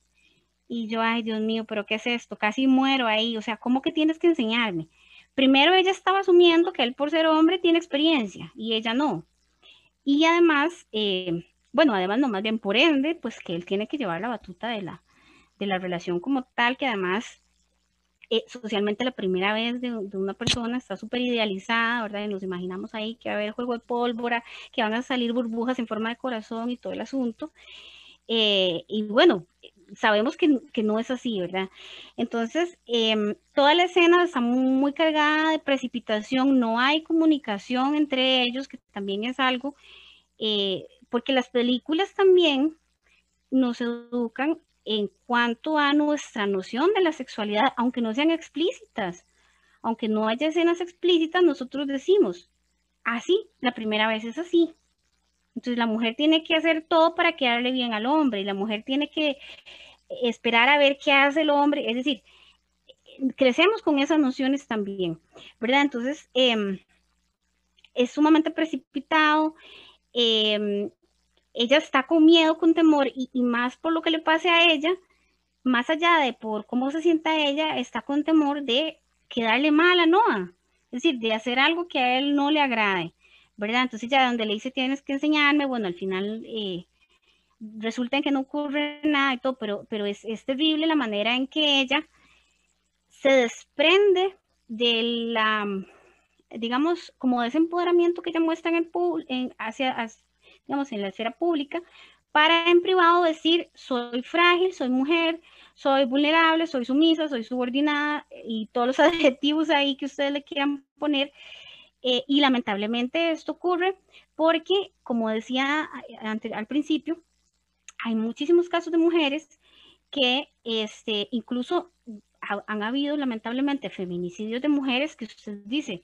Y yo, ay, Dios mío, pero ¿qué es esto? Casi muero ahí. O sea, ¿cómo que tienes que enseñarme? Primero ella estaba asumiendo que él por ser hombre tiene experiencia y ella no. Y además, eh, bueno, además no, más bien por ende, pues que él tiene que llevar la batuta de la, de la relación como tal, que además eh, socialmente la primera vez de, una persona está súper idealizada, ¿verdad? Y nos imaginamos ahí que va a haber juego de pólvora, que van a salir burbujas en forma de corazón y todo el asunto. Eh, y bueno, sabemos que, no es así, ¿verdad? Entonces, em, toda la escena está muy cargada de precipitación, no hay comunicación entre ellos, que también es algo, eh, porque las películas también nos educan en cuanto a nuestra noción de la sexualidad, aunque no sean explícitas, aunque no haya escenas explícitas, nosotros decimos, así, la primera vez es así, entonces la mujer tiene que hacer todo para quedarle bien al hombre y la mujer tiene que esperar a ver qué hace el hombre. Es decir, crecemos con esas nociones también, ¿verdad? Entonces, em, es sumamente precipitado. Em, ella está con miedo, con temor y, y, más por lo que le pase a ella, más allá de por cómo se sienta ella, está con temor de quedarle mal a Noah. Es decir, de hacer algo que a él no le agrade. Entonces ya donde le dice tienes que enseñarme, bueno, al final eh, resulta que no ocurre nada y todo, pero, pero es, es, terrible la manera en que ella se desprende de la, digamos, como de ese empoderamiento que ella muestra en el en, hacia, digamos, en la esfera pública, para en privado decir, soy frágil, soy mujer, soy vulnerable, soy sumisa, soy subordinada y todos los <laughs> adjetivos ahí que ustedes le quieran poner, eh, y lamentablemente esto ocurre porque, como decía al principio, hay muchísimos casos de mujeres que este, incluso han habido lamentablemente feminicidios de mujeres que usted dice,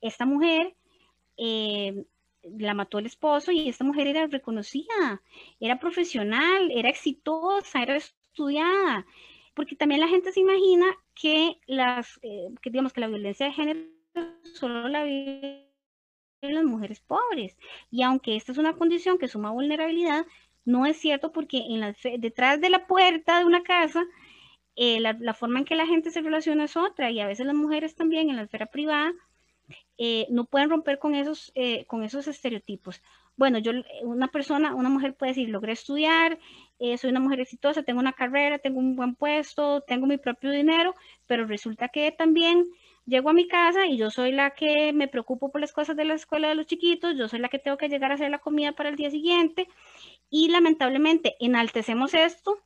esta mujer eh, la mató el esposo y esta mujer era reconocida, era profesional, era exitosa, era estudiada, porque también la gente se imagina que las, eh, que digamos que la violencia de género solo la viven las mujeres pobres. Y aunque esta es una condición que suma vulnerabilidad, no es cierto porque en la, detrás de la puerta de una casa, eh, la, forma en que la gente se relaciona es otra y a veces las mujeres también en la esfera privada eh, no pueden romper con esos, eh, con esos estereotipos. Bueno, yo, una persona, una mujer puede decir, logré estudiar, soy una mujer exitosa, tengo una carrera, tengo un buen puesto, tengo mi propio dinero, pero resulta que también llego a mi casa y yo soy la que me preocupo por las cosas de la escuela de los chiquitos, yo soy la que tengo que llegar a hacer la comida para el día siguiente y lamentablemente enaltecemos esto,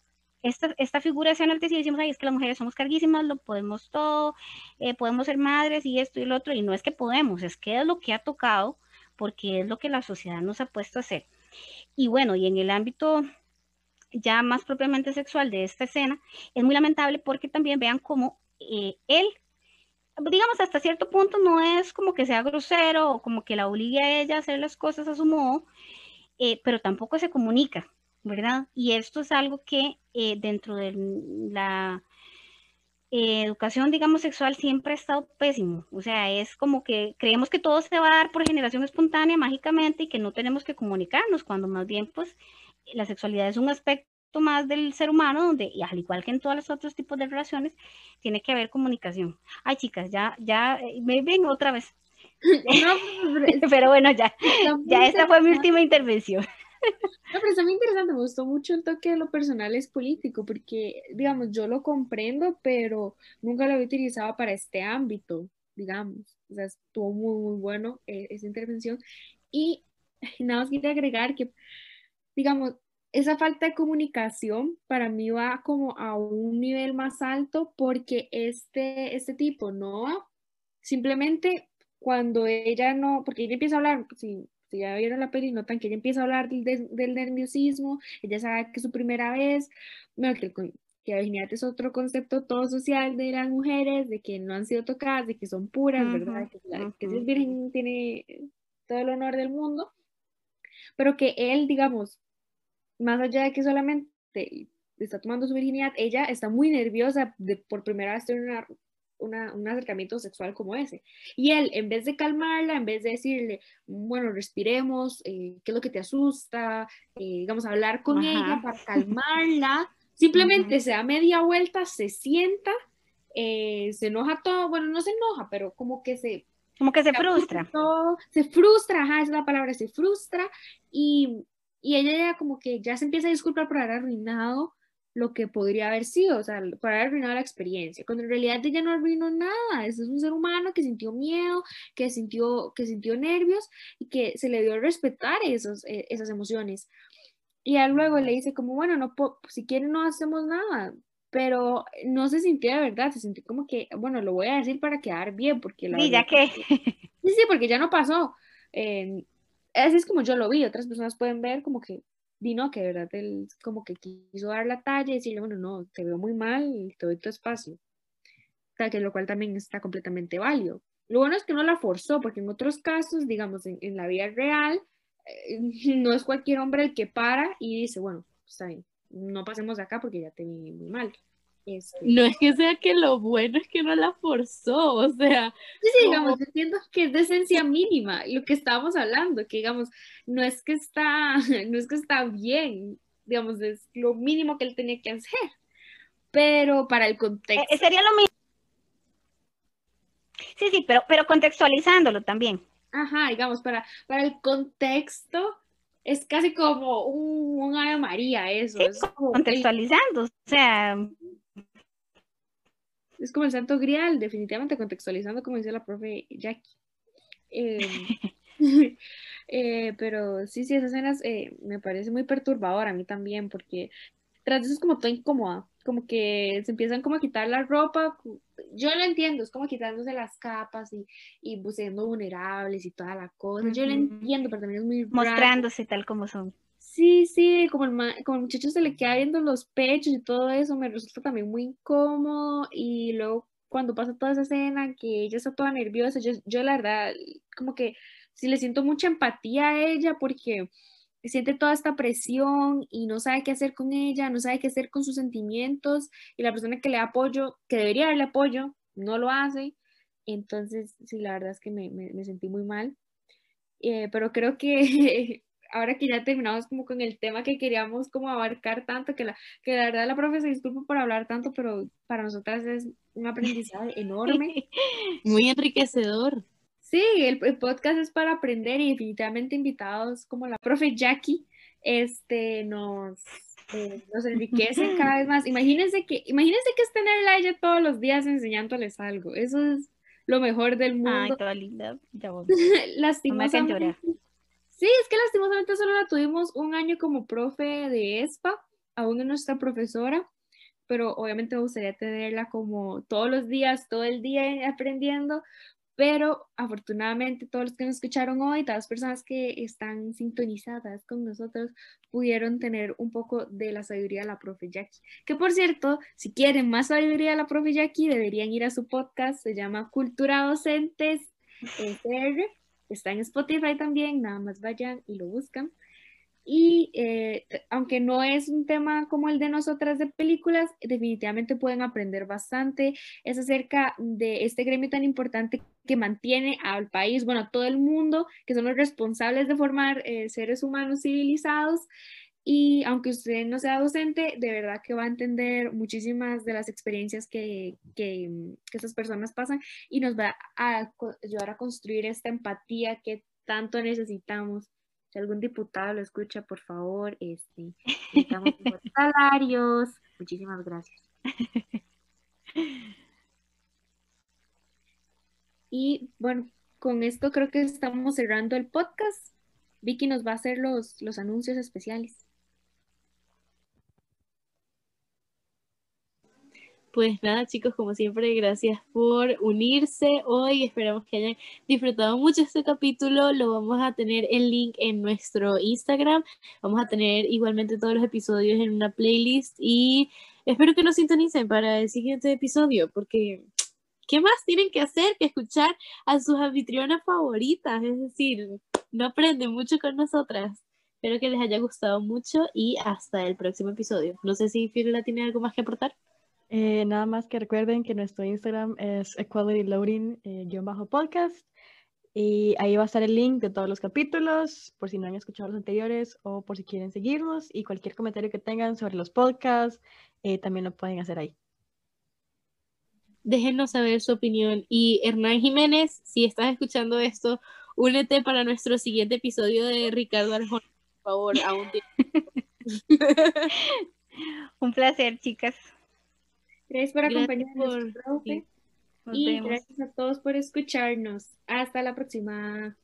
esta, esta figura se enaltece y decimos, ay, es que las mujeres somos carguísimas, lo podemos todo, eh, podemos ser madres y esto y lo otro, y no es que podemos, es que es lo que ha tocado porque es lo que la sociedad nos ha puesto a hacer. Y bueno, y en el ámbito ya más propiamente sexual de esta escena, es muy lamentable porque también vean cómo eh, él digamos, hasta cierto punto no es como que sea grosero o como que la obligue a ella a hacer las cosas a su modo, eh, pero tampoco se comunica, ¿verdad? Y esto es algo que eh, dentro de la eh, educación, digamos, sexual siempre ha estado pésimo. O sea, es como que creemos que todo se va a dar por generación espontánea mágicamente y que no tenemos que comunicarnos, cuando más bien, pues, la sexualidad es un aspecto más del ser humano, donde, y al igual que en todos los otros tipos de relaciones, tiene que haber comunicación. Ay, chicas, ya, ya, eh, me ven otra vez. <laughs> pero bueno, ya, ya esta fue mi última intervención. No, pero está muy interesante, me gustó mucho el toque de lo personal es político, porque, digamos, yo lo comprendo, pero nunca lo había utilizado para este ámbito, digamos. O sea, estuvo muy, muy bueno eh, esa intervención. Y nada más quería agregar que, digamos, esa falta de comunicación para mí va como a un nivel más alto porque este, este tipo no, simplemente cuando ella no, porque ella empieza a hablar, si, si ya vieron la peli, notan que ella empieza a hablar del, del nerviosismo, ella sabe que es su primera vez, bueno, que, que la virginidad es otro concepto todo social de las mujeres, de que no han sido tocadas, de que son puras, ¿verdad? Que, que si es virgen tiene todo el honor del mundo, pero que él, digamos, más allá de que solamente está tomando su virginidad, ella está muy nerviosa de por primera vez tener una, una, un acercamiento sexual como ese. Y él, en vez de calmarla, en vez de decirle, bueno, respiremos, eh, ¿qué es lo que te asusta? Eh, digamos, hablar con Ajá. ella para <laughs> calmarla, simplemente se da media vuelta, se sienta, eh, se enoja todo, bueno, no se enoja, pero como que se, Como que se frustra. se frustra, ajá, esa es la palabra, se frustra y, y ella ya como que ya se empieza a disculpar por haber arruinado lo que podría haber sido, o sea, por haber arruinado la experiencia, cuando en realidad ella no arruinó nada, es un ser humano que sintió miedo, que sintió, que sintió nervios y que se le dio a respetar esos, eh, esas emociones. Y ya luego le dice como, bueno, no si quieren no hacemos nada, pero no se sintió de verdad, se sintió como que, bueno, lo voy a decir para quedar bien, porque la Y ya verdad que, <laughs> Sí, sí, porque ya no pasó. Eh, así es como yo lo vi. Otras personas pueden ver como que, di no, que de verdad él como que quiso dar la talla y decirle, bueno, no, te veo muy mal, te doy tu espacio. Que lo cual también está completamente válido. Lo bueno es que no la forzó, porque en otros casos, digamos, en, en la vida real, eh, <laughs> no es cualquier hombre el que para y dice, bueno, está bien, no pasemos de acá porque ya te vi muy mal. Este, No es que sea que lo bueno es que no la forzó, o sea, Sí, sí, como- digamos, yo entiendo que es de esencia mínima, lo que estábamos hablando, que digamos, no es que está, <laughs> no es que está bien, digamos, es lo mínimo que él tenía que hacer, pero para el eh, contexto, sería lo mismo. Sí, sí, pero, pero contextualizándolo también. ajá, digamos, para, para el contexto, es casi como un, un Ave María eso, Sí, es como el, Contextualizando. O sea, es como el santo grial, definitivamente contextualizando, como dice la profe Jackie. Em, <laughs> eh, pero sí, sí, esa escena eh, me parece muy perturbadora a mí también, porque tras eso es como toda incómoda, como que se empiezan como a quitar la ropa, yo lo entiendo, es como quitándose las capas y, y pues, siendo vulnerables y toda la cosa, yo lo entiendo, pero también es muy raro. mostrándose tal como son. Sí, sí, como el, como el muchacho se le queda viendo los pechos y todo eso, me resulta también muy incómodo. Y luego cuando pasa toda esa escena, que ella está toda nerviosa, yo, yo la verdad, como que sí le siento mucha empatía a ella porque siente toda esta presión y no sabe qué hacer con ella, no sabe qué hacer con sus sentimientos. Y la persona que le apoyo, que debería darle apoyo, no lo hace. Entonces, sí, la verdad es que me, me- me sentí muy mal. Eh, pero creo que <laughs> ahora que ya terminamos como con el tema que queríamos como abarcar tanto, que la, que la verdad la profe se disculpa por hablar tanto, pero para nosotras es un aprendizaje <laughs> enorme. muy enriquecedor. Sí, el, el podcast es para aprender y definitivamente invitados como la profe Jackie, este, nos, eh, nos enriquecen <laughs> cada vez más. Imagínense que, imagínense que es tenerla ella todos los días enseñándoles algo. Eso es lo mejor del Ay, mundo. toda linda. Ya <laughs> voy. Lastimosamente. Sí, es que lastimosamente solo la tuvimos un año como profe de ESPA, aún es nuestra profesora, pero obviamente me gustaría tenerla como todos los días, todo el día aprendiendo, pero afortunadamente todos los que nos escucharon hoy, todas las personas que están sintonizadas con nosotros, pudieron tener un poco de la sabiduría de la profe Jackie. Que por cierto, si quieren más sabiduría de la profe Jackie, deberían ir a su podcast, se llama Cultura Docentes está en Spotify también, nada más vayan y lo buscan. Y eh, aunque no es un tema como el de nosotras de películas, definitivamente pueden aprender bastante. Es acerca de este gremio tan importante que mantiene al país, bueno, a todo el mundo, que son los responsables de formar eh, seres humanos civilizados. Y aunque usted no sea docente, de verdad que va a entender muchísimas de las experiencias que, que, que estas personas pasan y nos va a ayudar a construir esta empatía que tanto necesitamos. Si algún diputado lo escucha, por favor, este, necesitamos <laughs> salarios. Muchísimas gracias. <laughs> Y bueno, con esto creo que estamos cerrando el podcast. Vicky nos va a hacer los, los anuncios especiales. Pues nada, chicos, como siempre, gracias por unirse hoy. Esperamos que hayan disfrutado mucho este capítulo. Lo vamos a tener el link en nuestro Instagram. Vamos a tener igualmente todos los episodios en una playlist y espero que nos sintonicen para el siguiente episodio porque ¿qué más tienen que hacer que escuchar a sus anfitrionas favoritas? Es decir, no aprenden mucho con nosotras. Espero que les haya gustado mucho y hasta el próximo episodio. No sé si Fiorella tiene algo más que aportar. Eh, nada más que recuerden que nuestro Instagram es equalityloading-podcast y ahí va a estar el link de todos los capítulos por si no han escuchado los anteriores o por si quieren seguirnos y cualquier comentario que tengan sobre los podcasts eh, también lo pueden hacer ahí. Déjenos saber su opinión y Hernán Jiménez, si estás escuchando esto, únete para nuestro siguiente episodio de Ricardo Arjona, por favor, aún <laughs> <laughs> Un placer, chicas. Gracias por Gracias acompañarnos, por- profe. Y gracias a todos por escucharnos. Hasta la próxima.